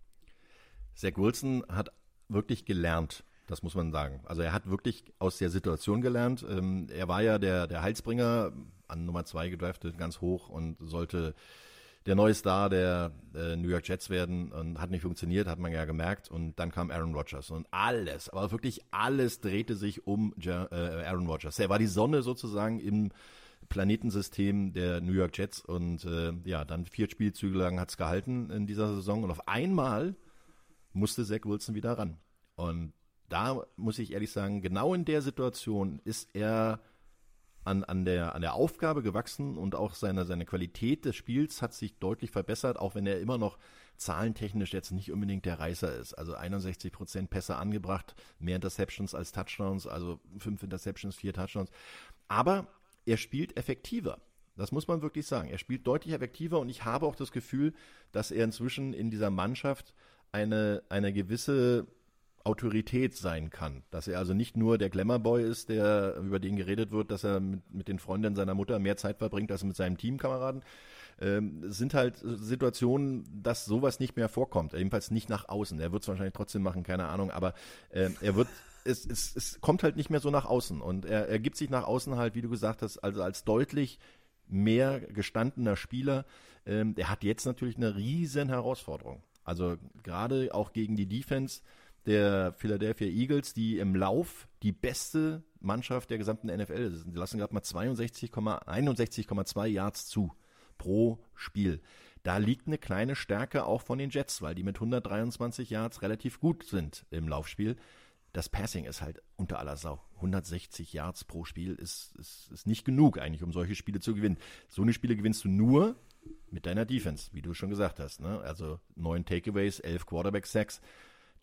Zach Wilson hat wirklich gelernt, das muss man sagen. Also er hat wirklich aus der Situation gelernt. Ähm, er war ja der, der Heilsbringer, an Nummer zwei gedraftet, ganz hoch und sollte der neue Star der äh, New York Jets werden und hat nicht funktioniert, hat man ja gemerkt. Und dann kam Aaron Rodgers und alles, aber wirklich alles drehte sich um äh, Aaron Rodgers. Er war die Sonne sozusagen im Planetensystem der New York Jets und äh, ja, dann vier Spielzüge lang hat's gehalten in dieser Saison und auf einmal musste Zach Wilson wieder ran. Und da muss ich ehrlich sagen, genau in der Situation ist er an, an, der, an der Aufgabe gewachsen und auch seine, seine Qualität des Spiels hat sich deutlich verbessert, auch wenn er immer noch zahlentechnisch jetzt nicht unbedingt der Reißer ist. Also 61 Prozent Pässe angebracht, mehr Interceptions als Touchdowns, also fünf Interceptions, vier Touchdowns. Aber er spielt effektiver. Das muss man wirklich sagen. Er spielt deutlich effektiver und ich habe auch das Gefühl, dass er inzwischen in dieser Mannschaft eine, eine gewisse Autorität sein kann. Dass er also nicht nur der Glamourboy ist, der, über den geredet wird, dass er mit, mit den Freundinnen seiner Mutter mehr Zeit verbringt als mit seinem Teamkameraden. Ähm, sind halt Situationen, dass sowas nicht mehr vorkommt. Jedenfalls nicht nach außen. Er wird es wahrscheinlich trotzdem machen, keine Ahnung, aber äh, er wird *laughs* es, es, es kommt halt nicht mehr so nach außen und er, er gibt sich nach außen halt, wie du gesagt hast, also als deutlich mehr gestandener Spieler. Ähm, er hat jetzt natürlich eine riesen Herausforderung. Also gerade auch gegen die Defense der Philadelphia Eagles, die im Lauf die beste Mannschaft der gesamten NFL ist. Die lassen gerade mal 62,61,2 Yards zu pro Spiel. Da liegt eine kleine Stärke auch von den Jets, weil die mit 123 Yards relativ gut sind im Laufspiel. Das Passing ist halt unter aller Sau. 160 Yards pro Spiel ist, ist, ist nicht genug eigentlich, um solche Spiele zu gewinnen. So eine Spiele gewinnst du nur mit deiner Defense, wie du schon gesagt hast. Ne? Also neun Takeaways, elf Quarterback-Sacks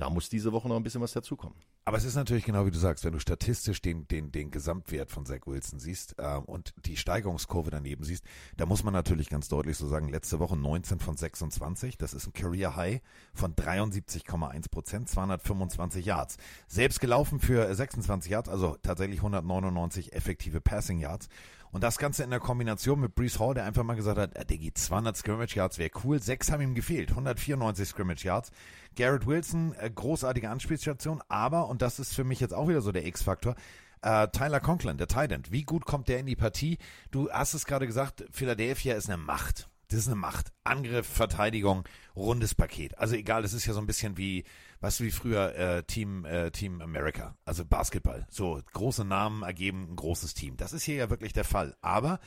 da muss diese Woche noch ein bisschen was dazukommen. Aber es ist natürlich genau wie du sagst, wenn du statistisch den, den, den Gesamtwert von Zach Wilson siehst äh, und die Steigerungskurve daneben siehst, da muss man natürlich ganz deutlich so sagen, letzte Woche 19 von 26, das ist ein Career High von 73,1 Prozent, 225 Yards. Selbst gelaufen für 26 Yards, also tatsächlich 199 effektive Passing Yards. Und das Ganze in der Kombination mit Brees Hall, der einfach mal gesagt hat, äh, Diggi, 200 Scrimmage Yards wäre cool. Sechs haben ihm gefehlt, 194 Scrimmage Yards. Garrett Wilson, äh, großartige Anspielstation, aber, und das ist für mich jetzt auch wieder so der X-Faktor, äh, Tyler Conklin, der Titan, wie gut kommt der in die Partie? Du hast es gerade gesagt, Philadelphia ist eine Macht. Das ist eine Macht. Angriff, Verteidigung, rundes Paket. Also egal, das ist ja so ein bisschen wie, weißt du, wie früher äh, Team, äh, Team America, also Basketball. So große Namen ergeben ein großes Team. Das ist hier ja wirklich der Fall. Aber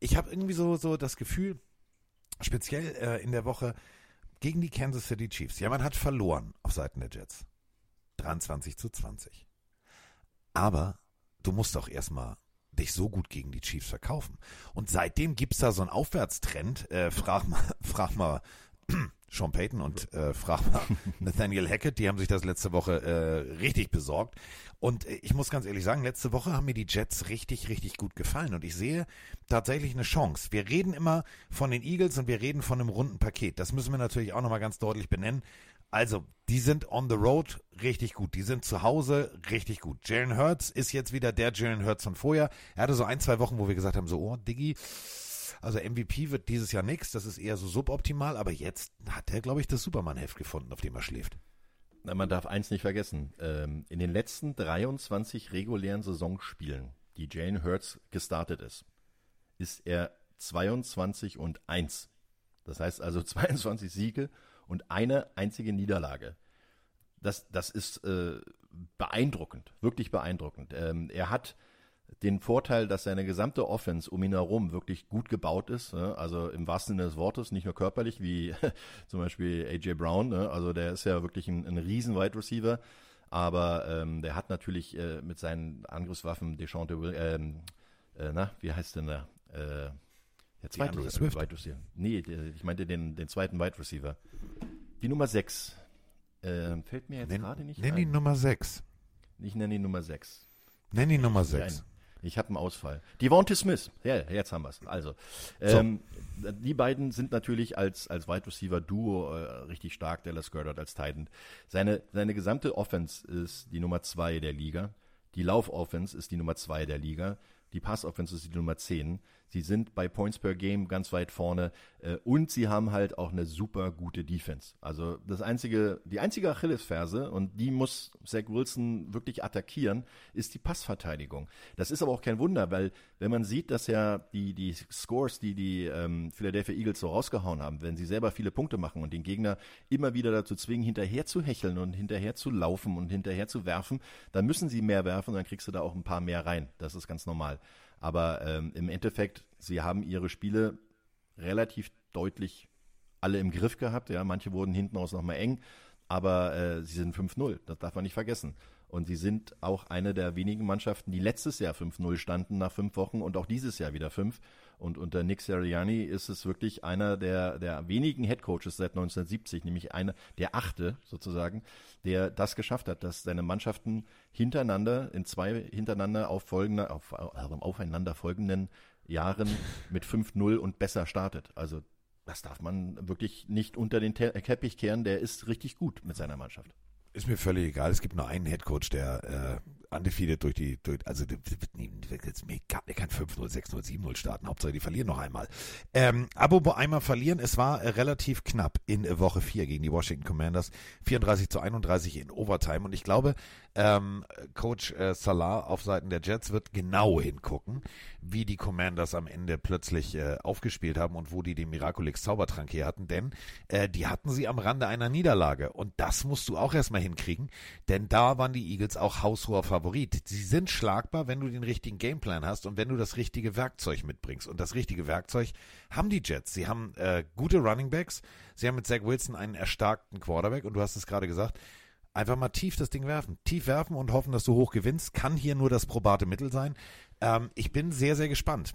ich habe irgendwie so, so das Gefühl, speziell äh, in der Woche gegen die Kansas City Chiefs. Ja, man hat verloren auf Seiten der Jets. 23 zu 20. Aber du musst doch erstmal dich so gut gegen die Chiefs verkaufen. Und seitdem gibt's da so einen Aufwärtstrend. Äh, frag mal, *laughs* frag mal Sean Payton und äh, frag *laughs* mal Nathaniel Hackett, die haben sich das letzte Woche äh, richtig besorgt. Und äh, ich muss ganz ehrlich sagen, letzte Woche haben mir die Jets richtig, richtig gut gefallen. Und ich sehe tatsächlich eine Chance. Wir reden immer von den Eagles und wir reden von einem runden Paket. Das müssen wir natürlich auch nochmal ganz deutlich benennen. Also, die sind on the road richtig gut. Die sind zu Hause richtig gut. Jalen Hurts ist jetzt wieder der Jalen Hurts von vorher. Er hatte so ein, zwei Wochen, wo wir gesagt haben, so, oh, Diggi, also MVP wird dieses Jahr nichts. Das ist eher so suboptimal. Aber jetzt hat er, glaube ich, das Superman-Heft gefunden, auf dem er schläft. Na, man darf eins nicht vergessen. Ähm, in den letzten 23 regulären Saisonspielen, die Jalen Hurts gestartet ist, ist er 22 und 1. Das heißt also *laughs* 22 Siege und eine einzige Niederlage. Das, das ist äh, beeindruckend, wirklich beeindruckend. Ähm, er hat den Vorteil, dass seine gesamte Offense um ihn herum wirklich gut gebaut ist. Ne? Also im wahrsten Sinne des Wortes, nicht nur körperlich, wie *laughs* zum Beispiel AJ Brown. Ne? Also der ist ja wirklich ein, ein riesen Wide Receiver. Aber ähm, der hat natürlich äh, mit seinen Angriffswaffen Deshaunte Will, ähm, äh, na, wie heißt denn der? Äh, der zweite Wide Receiver. Nee, der, ich meinte den, den zweiten Wide Receiver. Die Nummer 6. Äh, fällt mir jetzt gerade nicht Nenn ein. die Nummer 6. Ich nenne die Nummer 6. Nenn die Nummer 6. Ich habe einen Ausfall. Devontae Smith. Ja, jetzt haben wir es. Also, ähm, so. die beiden sind natürlich als, als Wide Receiver Duo äh, richtig stark, Dallas Goddard als Titan. Seine, seine gesamte Offense ist die Nummer 2 der Liga. Die Lauf-Offense ist die Nummer 2 der Liga. Die Pass-Offense ist die Nummer 10. Sie sind bei Points per Game ganz weit vorne äh, und sie haben halt auch eine super gute Defense. Also das einzige, die einzige Achillesferse und die muss Zach Wilson wirklich attackieren, ist die Passverteidigung. Das ist aber auch kein Wunder, weil wenn man sieht, dass ja die die Scores, die die ähm, Philadelphia Eagles so rausgehauen haben, wenn sie selber viele Punkte machen und den Gegner immer wieder dazu zwingen, hinterher zu hecheln und hinterher zu laufen und hinterher zu werfen, dann müssen sie mehr werfen dann kriegst du da auch ein paar mehr rein. Das ist ganz normal. Aber ähm, im Endeffekt, sie haben ihre Spiele relativ deutlich alle im Griff gehabt. Ja, manche wurden hinten aus nochmal eng, aber äh, sie sind 5-0. Das darf man nicht vergessen. Und sie sind auch eine der wenigen Mannschaften, die letztes Jahr 5-0 standen nach fünf Wochen und auch dieses Jahr wieder fünf. Und unter Nick Sirianni ist es wirklich einer der, der wenigen Headcoaches seit 1970, nämlich einer der achte sozusagen, der das geschafft hat, dass seine Mannschaften hintereinander, in zwei hintereinander auf folgende, auf, also aufeinander folgenden Jahren *laughs* mit 5-0 und besser startet. Also das darf man wirklich nicht unter den Teppich kehren. Der ist richtig gut mit seiner Mannschaft. Ist mir völlig egal. Es gibt nur einen Headcoach, der äh, undefeated durch die, durch, also der, kann 5-0, 6-0, 7-0 starten. Hauptsache, die verlieren noch einmal. Ähm, aber einmal verlieren, es war äh, relativ knapp in äh, Woche 4 gegen die Washington Commanders. 34 zu 31 in Overtime. Und ich glaube, ähm, Coach äh, Salah auf Seiten der Jets wird genau hingucken, wie die Commanders am Ende plötzlich äh, aufgespielt haben und wo die den Miraculix Zaubertrank hier hatten. Denn äh, die hatten sie am Rande einer Niederlage. Und das musst du auch erstmal hinkriegen. Denn da waren die Eagles auch haushoher Favorit Favorit. Sie sind schlagbar, wenn du den richtigen Gameplan hast und wenn du das richtige Werkzeug mitbringst. Und das richtige Werkzeug haben die Jets. Sie haben äh, gute Running Backs. Sie haben mit Zach Wilson einen erstarkten Quarterback. Und du hast es gerade gesagt, einfach mal tief das Ding werfen. Tief werfen und hoffen, dass du hoch gewinnst. Kann hier nur das probate Mittel sein. Ähm, ich bin sehr, sehr gespannt.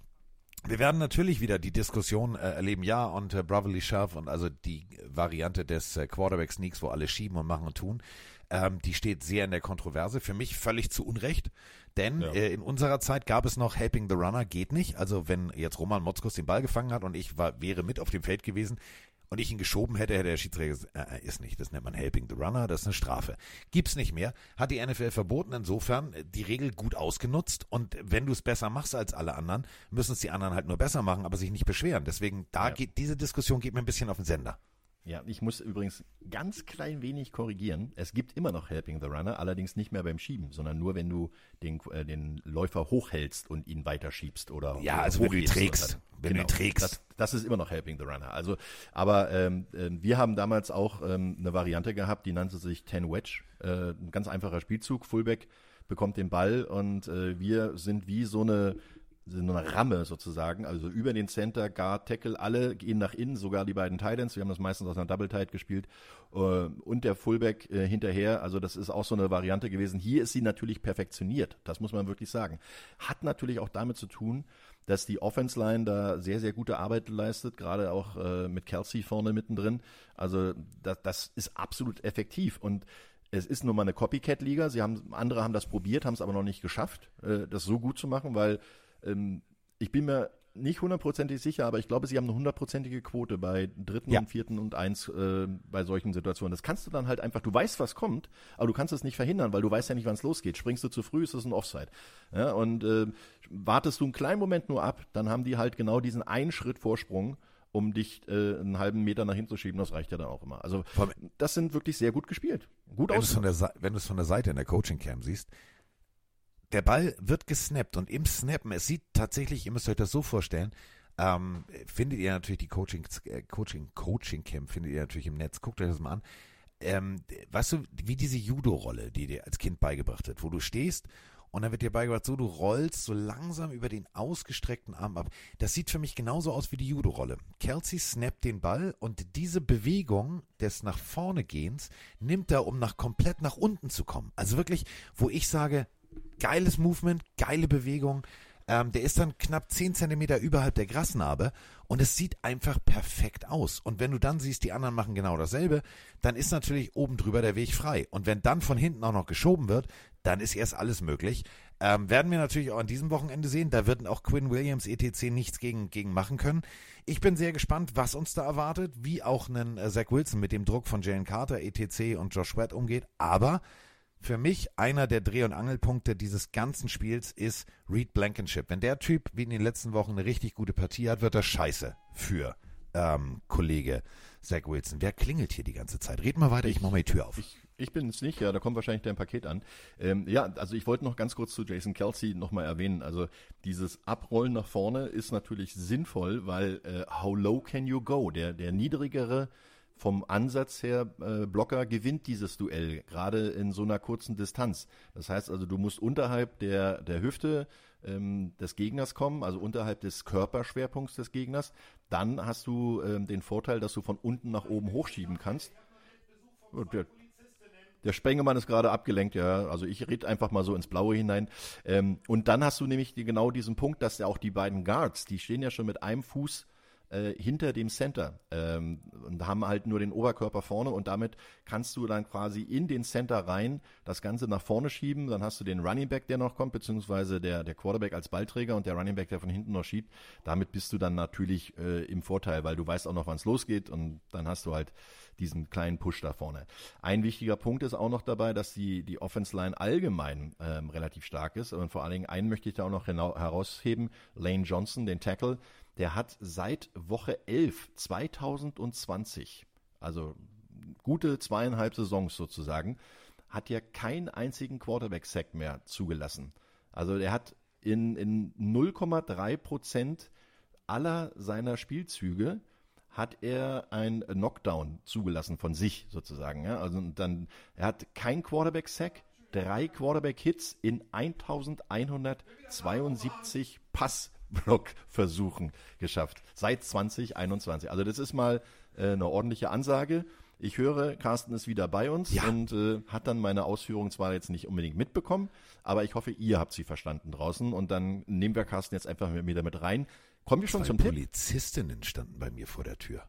Wir werden natürlich wieder die Diskussion äh, erleben, ja, und äh, Bravely Shove und also die Variante des äh, Quarterback-Sneaks, wo alle schieben und machen und tun. Ähm, die steht sehr in der Kontroverse. Für mich völlig zu Unrecht, denn ja. äh, in unserer Zeit gab es noch Helping the Runner, geht nicht. Also wenn jetzt Roman Motzkos den Ball gefangen hat und ich war, wäre mit auf dem Feld gewesen, und ich ihn geschoben hätte, hätte der Schiedsrichter gesagt, äh, äh, ist nicht, das nennt man Helping the Runner, das ist eine Strafe. Gibt's nicht mehr, hat die NFL verboten, insofern äh, die Regel gut ausgenutzt und wenn du es besser machst als alle anderen, müssen es die anderen halt nur besser machen, aber sich nicht beschweren. Deswegen, da ja. geht, diese Diskussion geht mir ein bisschen auf den Sender. Ja, ich muss übrigens ganz klein wenig korrigieren. Es gibt immer noch Helping the Runner, allerdings nicht mehr beim Schieben, sondern nur, wenn du den, äh, den Läufer hochhältst und ihn weiterschiebst oder Ja, also wenn du ihn trägst. Wenn genau, du ihn trägst. Das, das, ist immer noch Helping the Runner. Also, aber ähm, äh, wir haben damals auch ähm, eine Variante gehabt, die nannte sich Ten Wedge. Äh, ein ganz einfacher Spielzug. Fullback bekommt den Ball und äh, wir sind wie so eine so eine Ramme sozusagen, also über den Center, Guard, Tackle, alle gehen nach innen, sogar die beiden Titans, wir haben das meistens aus einer Double Tight gespielt äh, und der Fullback äh, hinterher, also das ist auch so eine Variante gewesen. Hier ist sie natürlich perfektioniert, das muss man wirklich sagen. Hat natürlich auch damit zu tun, dass die Offense Line da sehr, sehr gute Arbeit leistet, gerade auch äh, mit Kelsey vorne mittendrin. Also das, das ist absolut effektiv und es ist nun mal eine Copycat-Liga. Sie haben, andere haben das probiert, haben es aber noch nicht geschafft, das so gut zu machen, weil ähm, ich bin mir nicht hundertprozentig sicher, aber ich glaube, sie haben eine hundertprozentige Quote bei dritten ja. und vierten und eins äh, bei solchen Situationen. Das kannst du dann halt einfach, du weißt, was kommt, aber du kannst es nicht verhindern, weil du weißt ja nicht, wann es losgeht. Springst du zu früh, ist es ein Offside. Ja, und äh, wartest du einen kleinen Moment nur ab, dann haben die halt genau diesen einen Schritt Vorsprung um dich äh, einen halben Meter nach hinten zu schieben, das reicht ja dann auch immer. Also das sind wirklich sehr gut gespielt. Gut wenn aus. Wenn du es von der Seite in der Coaching Cam siehst, der Ball wird gesnappt und im Snappen, es sieht tatsächlich, ihr müsst euch das so vorstellen, ähm, findet ihr natürlich die Coaching, äh, Coaching, Coaching Camp, findet ihr natürlich im Netz, guckt euch das mal an. Ähm, weißt du, wie diese Judo-Rolle, die dir als Kind beigebracht wird, wo du stehst und dann wird dir beigebracht, so du rollst so langsam über den ausgestreckten Arm ab. Das sieht für mich genauso aus wie die Judo-Rolle. Kelsey snappt den Ball und diese Bewegung des nach vorne gehens nimmt er, um nach komplett nach unten zu kommen. Also wirklich, wo ich sage, geiles Movement, geile Bewegung. Ähm, der ist dann knapp 10 Zentimeter überhalb der Grasnarbe und es sieht einfach perfekt aus. Und wenn du dann siehst, die anderen machen genau dasselbe, dann ist natürlich oben drüber der Weg frei. Und wenn dann von hinten auch noch geschoben wird, dann ist erst alles möglich. Ähm, werden wir natürlich auch an diesem Wochenende sehen. Da wird auch Quinn Williams etc. nichts gegen, gegen machen können. Ich bin sehr gespannt, was uns da erwartet, wie auch ein äh, Zach Wilson mit dem Druck von Jalen Carter etc. und Josh Sweat umgeht. Aber für mich einer der Dreh- und Angelpunkte dieses ganzen Spiels ist Reed Blankenship. Wenn der Typ wie in den letzten Wochen eine richtig gute Partie hat, wird er scheiße für ähm, Kollege Zach Wilson. Wer klingelt hier die ganze Zeit? Red mal weiter, ich, ich mache mal die Tür auf. Ich, ich bin es nicht, ja, da kommt wahrscheinlich dein Paket an. Ähm, ja, also ich wollte noch ganz kurz zu Jason Kelsey nochmal erwähnen. Also dieses Abrollen nach vorne ist natürlich sinnvoll, weil äh, how low can you go? Der, der niedrigere vom Ansatz her, äh, Blocker gewinnt dieses Duell, gerade in so einer kurzen Distanz. Das heißt also, du musst unterhalb der, der Hüfte ähm, des Gegners kommen, also unterhalb des Körperschwerpunkts des Gegners. Dann hast du ähm, den Vorteil, dass du von unten nach oben hochschieben kannst. Der, der Spengemann ist gerade abgelenkt, ja. Also ich rede einfach mal so ins Blaue hinein. Ähm, und dann hast du nämlich genau diesen Punkt, dass ja auch die beiden Guards, die stehen ja schon mit einem Fuß äh, hinter dem Center ähm, und haben halt nur den Oberkörper vorne und damit kannst du dann quasi in den Center rein das Ganze nach vorne schieben. Dann hast du den Running Back, der noch kommt, beziehungsweise der, der Quarterback als Ballträger und der Running Back, der von hinten noch schiebt. Damit bist du dann natürlich äh, im Vorteil, weil du weißt auch noch, wann es losgeht und dann hast du halt diesen kleinen Push da vorne. Ein wichtiger Punkt ist auch noch dabei, dass die, die Offense Line allgemein ähm, relativ stark ist. Und vor allen Dingen einen möchte ich da auch noch herausheben, Lane Johnson, den Tackle, der hat seit Woche 11 2020, also gute zweieinhalb Saisons sozusagen, hat ja keinen einzigen Quarterback-Sack mehr zugelassen. Also er hat in, in 0,3 Prozent aller seiner Spielzüge hat er ein Knockdown zugelassen von sich sozusagen. Ja? Also dann, er hat kein Quarterback-Sack, drei Quarterback-Hits in 1172 Pass Blockversuchen geschafft. Seit 2021. Also das ist mal äh, eine ordentliche Ansage. Ich höre, Carsten ist wieder bei uns ja. und äh, hat dann meine Ausführungen zwar jetzt nicht unbedingt mitbekommen, aber ich hoffe, ihr habt sie verstanden draußen und dann nehmen wir Carsten jetzt einfach mit mir damit rein. Kommen wir schon Zwei zum Polizistinnen Tipp? standen bei mir vor der Tür.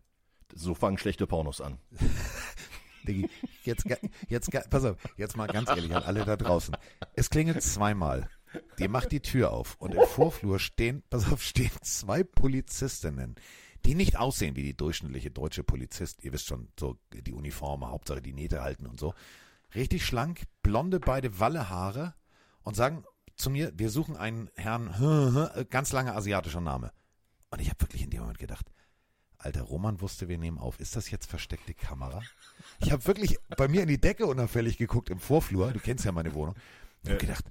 So fangen schlechte Pornos an. *laughs* Diggi, jetzt, jetzt, pass auf, jetzt mal ganz ehrlich an alle da draußen. Es klingelt zweimal. Die macht die Tür auf und im Vorflur stehen, pass auf, stehen zwei Polizistinnen, die nicht aussehen wie die durchschnittliche deutsche Polizist. Ihr wisst schon, so die Uniformen, Hauptsache die Nähte halten und so. Richtig schlank, blonde beide Wallehaare und sagen zu mir, wir suchen einen Herrn, *laughs* ganz langer asiatischer Name. Und ich habe wirklich in dem Moment gedacht, Alter, Roman wusste, wir nehmen auf. Ist das jetzt versteckte Kamera? Ich habe wirklich bei mir in die Decke unauffällig geguckt im Vorflur. Du kennst ja meine Wohnung. Und habe gedacht,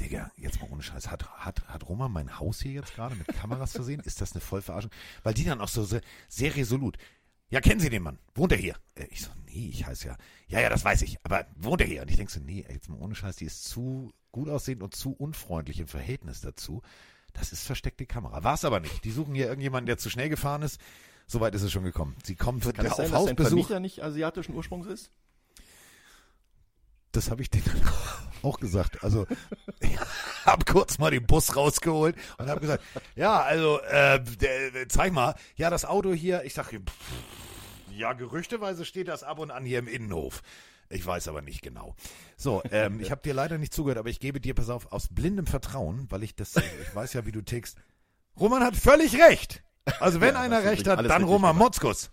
Digga, jetzt mal ohne Scheiß. Hat, hat, hat Roma mein Haus hier jetzt gerade mit Kameras versehen? Ist das eine Vollverarschung? Weil die dann auch so sehr, sehr resolut. Ja, kennen Sie den Mann? Wohnt er hier? Äh, ich so, nee, ich heiße ja. Ja, ja, das weiß ich. Aber wohnt er hier? Und ich denke so, nee, jetzt mal ohne Scheiß, die ist zu gut aussehend und zu unfreundlich im Verhältnis dazu. Das ist versteckte Kamera. War es aber nicht. Die suchen hier irgendjemanden, der zu schnell gefahren ist. Soweit ist es schon gekommen. Sie kommen Kann es sein, auf dass Hausbesuch. Dass nicht asiatischen Ursprungs ist? Das habe ich denen auch gesagt. Also *laughs* ich habe kurz mal den Bus rausgeholt und habe gesagt, ja, also äh, der, zeig mal, ja, das Auto hier, ich sage, ja, gerüchteweise steht das ab und an hier im Innenhof. Ich weiß aber nicht genau. So, ähm, ich habe dir leider nicht zugehört, aber ich gebe dir, pass auf, aus blindem Vertrauen, weil ich das, ich weiß ja, wie du tickst. Roman hat völlig recht. Also wenn ja, einer recht hat, dann Roman Motzkus.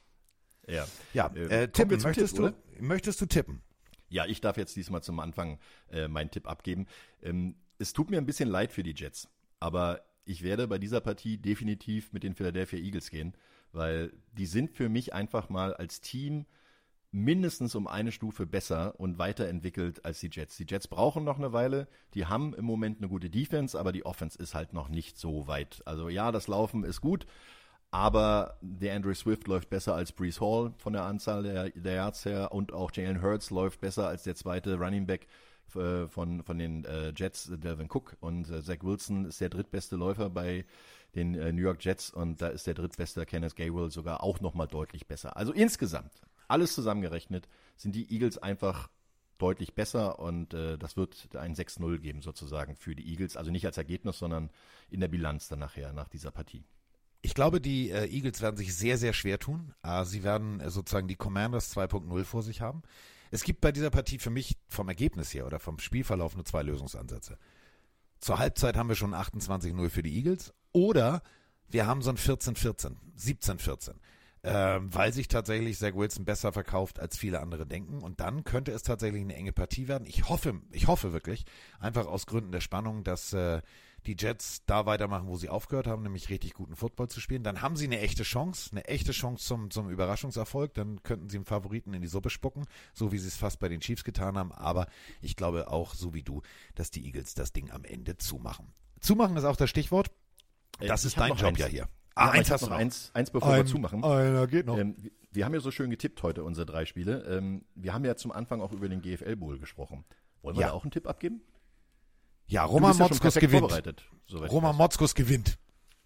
Ja. Ja, äh, tippen, möchtest Tipp, du, möchtest du tippen? Ja, ich darf jetzt diesmal zum Anfang äh, meinen Tipp abgeben. Ähm, es tut mir ein bisschen leid für die Jets, aber ich werde bei dieser Partie definitiv mit den Philadelphia Eagles gehen, weil die sind für mich einfach mal als Team mindestens um eine Stufe besser und weiterentwickelt als die Jets. Die Jets brauchen noch eine Weile. Die haben im Moment eine gute Defense, aber die Offense ist halt noch nicht so weit. Also ja, das Laufen ist gut, aber der Andrew Swift läuft besser als Brees Hall von der Anzahl der, der Yards her und auch Jalen Hurts läuft besser als der zweite Running Back äh, von, von den äh, Jets, Delvin Cook. Und äh, Zach Wilson ist der drittbeste Läufer bei den äh, New York Jets und da ist der drittbeste Kenneth Gabriel sogar auch nochmal deutlich besser. Also insgesamt, alles zusammengerechnet, sind die Eagles einfach deutlich besser und äh, das wird ein 6-0 geben sozusagen für die Eagles. Also nicht als Ergebnis, sondern in der Bilanz dann nachher, nach dieser Partie. Ich glaube, die äh, Eagles werden sich sehr, sehr schwer tun. Äh, sie werden äh, sozusagen die Commanders 2.0 vor sich haben. Es gibt bei dieser Partie für mich vom Ergebnis her oder vom Spielverlauf nur zwei Lösungsansätze. Zur Halbzeit haben wir schon 28-0 für die Eagles oder wir haben so ein 14-14, 17-14 ähm, weil sich tatsächlich Zach Wilson besser verkauft, als viele andere denken. Und dann könnte es tatsächlich eine enge Partie werden. Ich hoffe, ich hoffe wirklich, einfach aus Gründen der Spannung, dass äh, die Jets da weitermachen, wo sie aufgehört haben, nämlich richtig guten Football zu spielen. Dann haben sie eine echte Chance, eine echte Chance zum, zum Überraschungserfolg. Dann könnten sie einen Favoriten in die Suppe spucken, so wie sie es fast bei den Chiefs getan haben. Aber ich glaube auch, so wie du, dass die Eagles das Ding am Ende zumachen. Zumachen ist auch das Stichwort. Das ich ist dein Job eins. ja hier. Ah, aber eins hast du noch eins, eins bevor wir zumachen. Einer geht noch. Ähm, wir- wir haben ja so schön getippt heute, unsere drei Spiele. Ähm, wir haben ja zum Anfang auch über den GFL Bowl gesprochen. Wollen wir Ja. da auch einen Tipp abgeben? Ja, Roman ja Motzkus perfekt gewinnt. Roman. Motzkus gewinnt.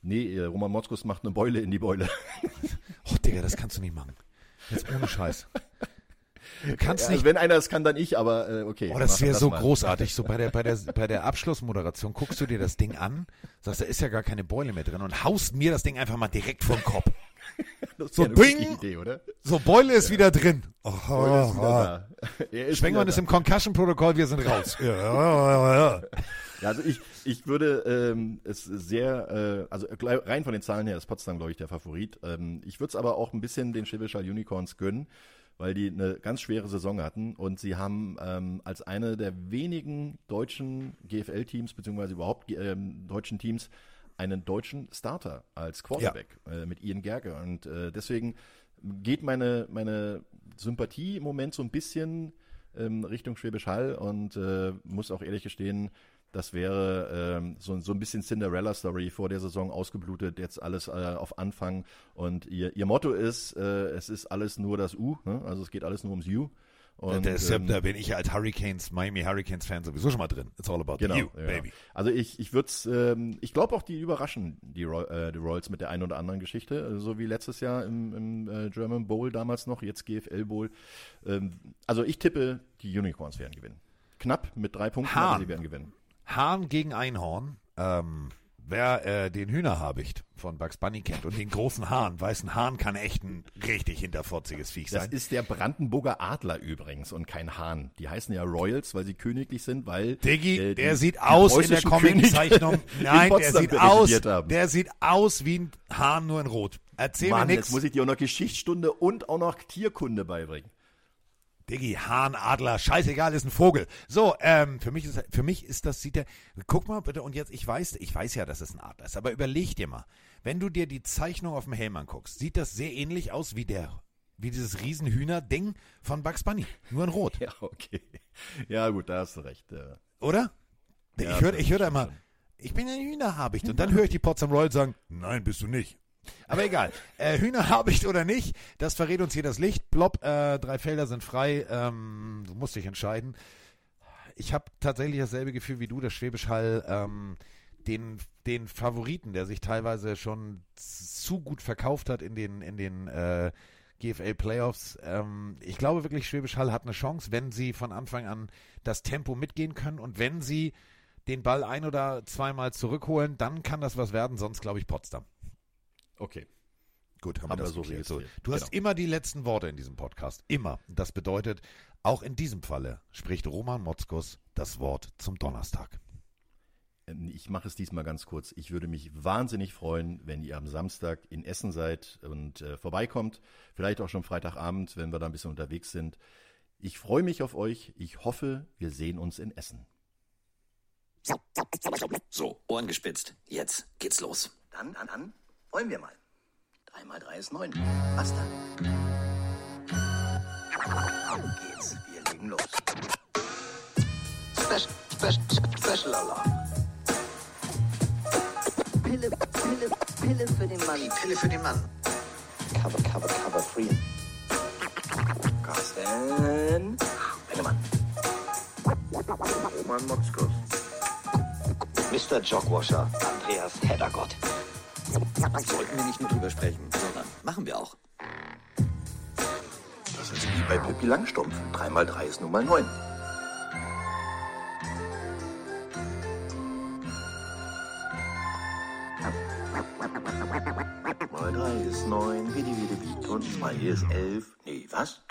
Nee, äh, Roman Motzkus macht eine Beule in die Beule. *laughs* Oh, Digga, das kannst du nicht machen. Jetzt ohne Scheiß. Du kannst Also nicht. wenn einer es kann, dann ich, aber äh, okay. Oh, das wäre so mal. großartig. So bei der, bei der, bei der Abschlussmoderation guckst du dir das Ding an, sagst, da ist ja gar keine Beule mehr drin und haust mir das Ding einfach mal direkt vom Kopf. *laughs* So ja bing. Idee, oder? So, Beule ist wieder drin. Oh, Beule ist wieder da. Ist Schwengmann wieder ist im Concussion-Protokoll, wir sind raus. *laughs* Ja, ja, ja. Ja, also ich, ich würde ähm, es sehr, äh, also rein von den Zahlen her ist Potsdam, glaube ich, der Favorit. Ähm, ich würde es aber auch ein bisschen den Schwäbischer Unicorns gönnen, weil die eine ganz schwere Saison hatten und sie haben ähm, als eine der wenigen deutschen GFL-Teams, beziehungsweise überhaupt ähm, deutschen Teams, einen deutschen Starter als Quarterback äh, mit Ian Gerke. Und äh, deswegen geht meine, meine Sympathie im Moment so ein bisschen ähm, Richtung Schwäbisch Hall und äh, muss auch ehrlich gestehen, das wäre ähm, so, so ein bisschen Cinderella-Story vor der Saison ausgeblutet, jetzt alles äh, auf Anfang. Und ihr, ihr Motto ist, äh, es ist alles nur das U, ne? also es geht alles nur ums U. Und, Da, ist, ähm, da bin ich als Hurricanes, Miami Hurricanes Fan sowieso schon mal drin. It's all about Genau, you, ja. baby. Also ich, ich würde es, ähm, ich glaube auch, die überraschen die, Roy äh, die Royals mit der einen oder anderen Geschichte, äh, so wie letztes Jahr im, im äh, German Bowl damals noch, jetzt GFL Bowl. Ähm, also ich tippe, die Unicorns werden gewinnen. Knapp mit drei Punkten, Hahn. aber sie werden gewinnen. Hahn gegen Einhorn. Ähm, wer äh, den Hühnerhabicht von Bugs Bunny kennt und den großen Hahn, weiß, ein Hahn kann echt ein richtig hinterfotziges Viech Das sein. ist der Brandenburger Adler übrigens und kein Hahn. Die heißen ja Royals, weil sie königlich sind, weil Diggi, äh, die- der sieht aus in der Comiczeichnung. Nein, der sieht aus, haben. der sieht aus wie ein Hahn nur in Rot. Erzähl Mann, mir jetzt nix. muss ich dir auch noch Geschichtsstunde und auch noch Tierkunde beibringen. Diggi, Hahn, Adler, scheißegal, ist ein Vogel. So, ähm, für mich ist, für mich ist das, sieht der, guck mal bitte, und jetzt, ich weiß, ich weiß ja, dass es ein Adler ist, aber überleg dir mal, wenn du dir die Zeichnung auf dem Helm anguckst, sieht das sehr ähnlich aus wie der, wie dieses Riesenhühner-Ding von Bugs Bunny. Nur in Rot, *laughs* Ja, okay. Ja, gut, da hast du recht. Ja. oder? Ja, ich höre ich hör da immer, ich bin ein Hühnerhabicht. Und dann höre ich die Potsdam Royals sagen, nein, bist du nicht. Aber egal. Äh, Hühnerhabicht *laughs* oder nicht, das verrät uns hier das Licht. Blob, äh, drei Felder sind frei. Ähm, du musst dich entscheiden. Ich habe tatsächlich dasselbe Gefühl wie du, dass Schwäbisch Hall ähm, den, den Favoriten, der sich teilweise schon zu gut verkauft hat in den, in den äh, GFL Playoffs. Ähm, ich glaube wirklich, Schwäbisch Hall hat eine Chance, wenn sie von Anfang an das Tempo mitgehen können und wenn sie den Ball ein oder zweimal zurückholen, dann kann das was werden, sonst glaube ich Potsdam. Okay. Gut, haben Aber wir das so geklärt. registriert. Du hast Genau. immer die letzten Worte in diesem Podcast. Immer. Das bedeutet, auch in diesem Falle spricht Roman Motzkus das Wort zum Donnerstag. Ähm, Ich mache es diesmal ganz kurz. Ich würde mich wahnsinnig freuen, wenn ihr am Samstag in Essen seid und äh, vorbeikommt. Vielleicht auch schon Freitagabend, wenn wir da ein bisschen unterwegs sind. Ich freue mich auf euch. Ich hoffe, wir sehen uns in Essen. So, Ohren gespitzt. Jetzt geht's los. Dann, dann, dann wollen wir mal. Drei mal drei ist neun. Was dann? Auf geht's. Wir legen los. Special, special, special Alarm. Pille, Pille, Pille für den Mann. Die Pille für den Mann. Cover, cover, cover free. Carsten. Bennemann. Roman Motzkos. Mr. Jogwasher, Andreas Heddergott. Sollten wir nicht nur drüber sprechen, sondern machen wir auch. Das ist wie bei Pippi Langstumpf. Drei mal drei ist nun mal neun. Mal drei ist neun, wie die wie die wie. Und zwei ist elf. Nee, was?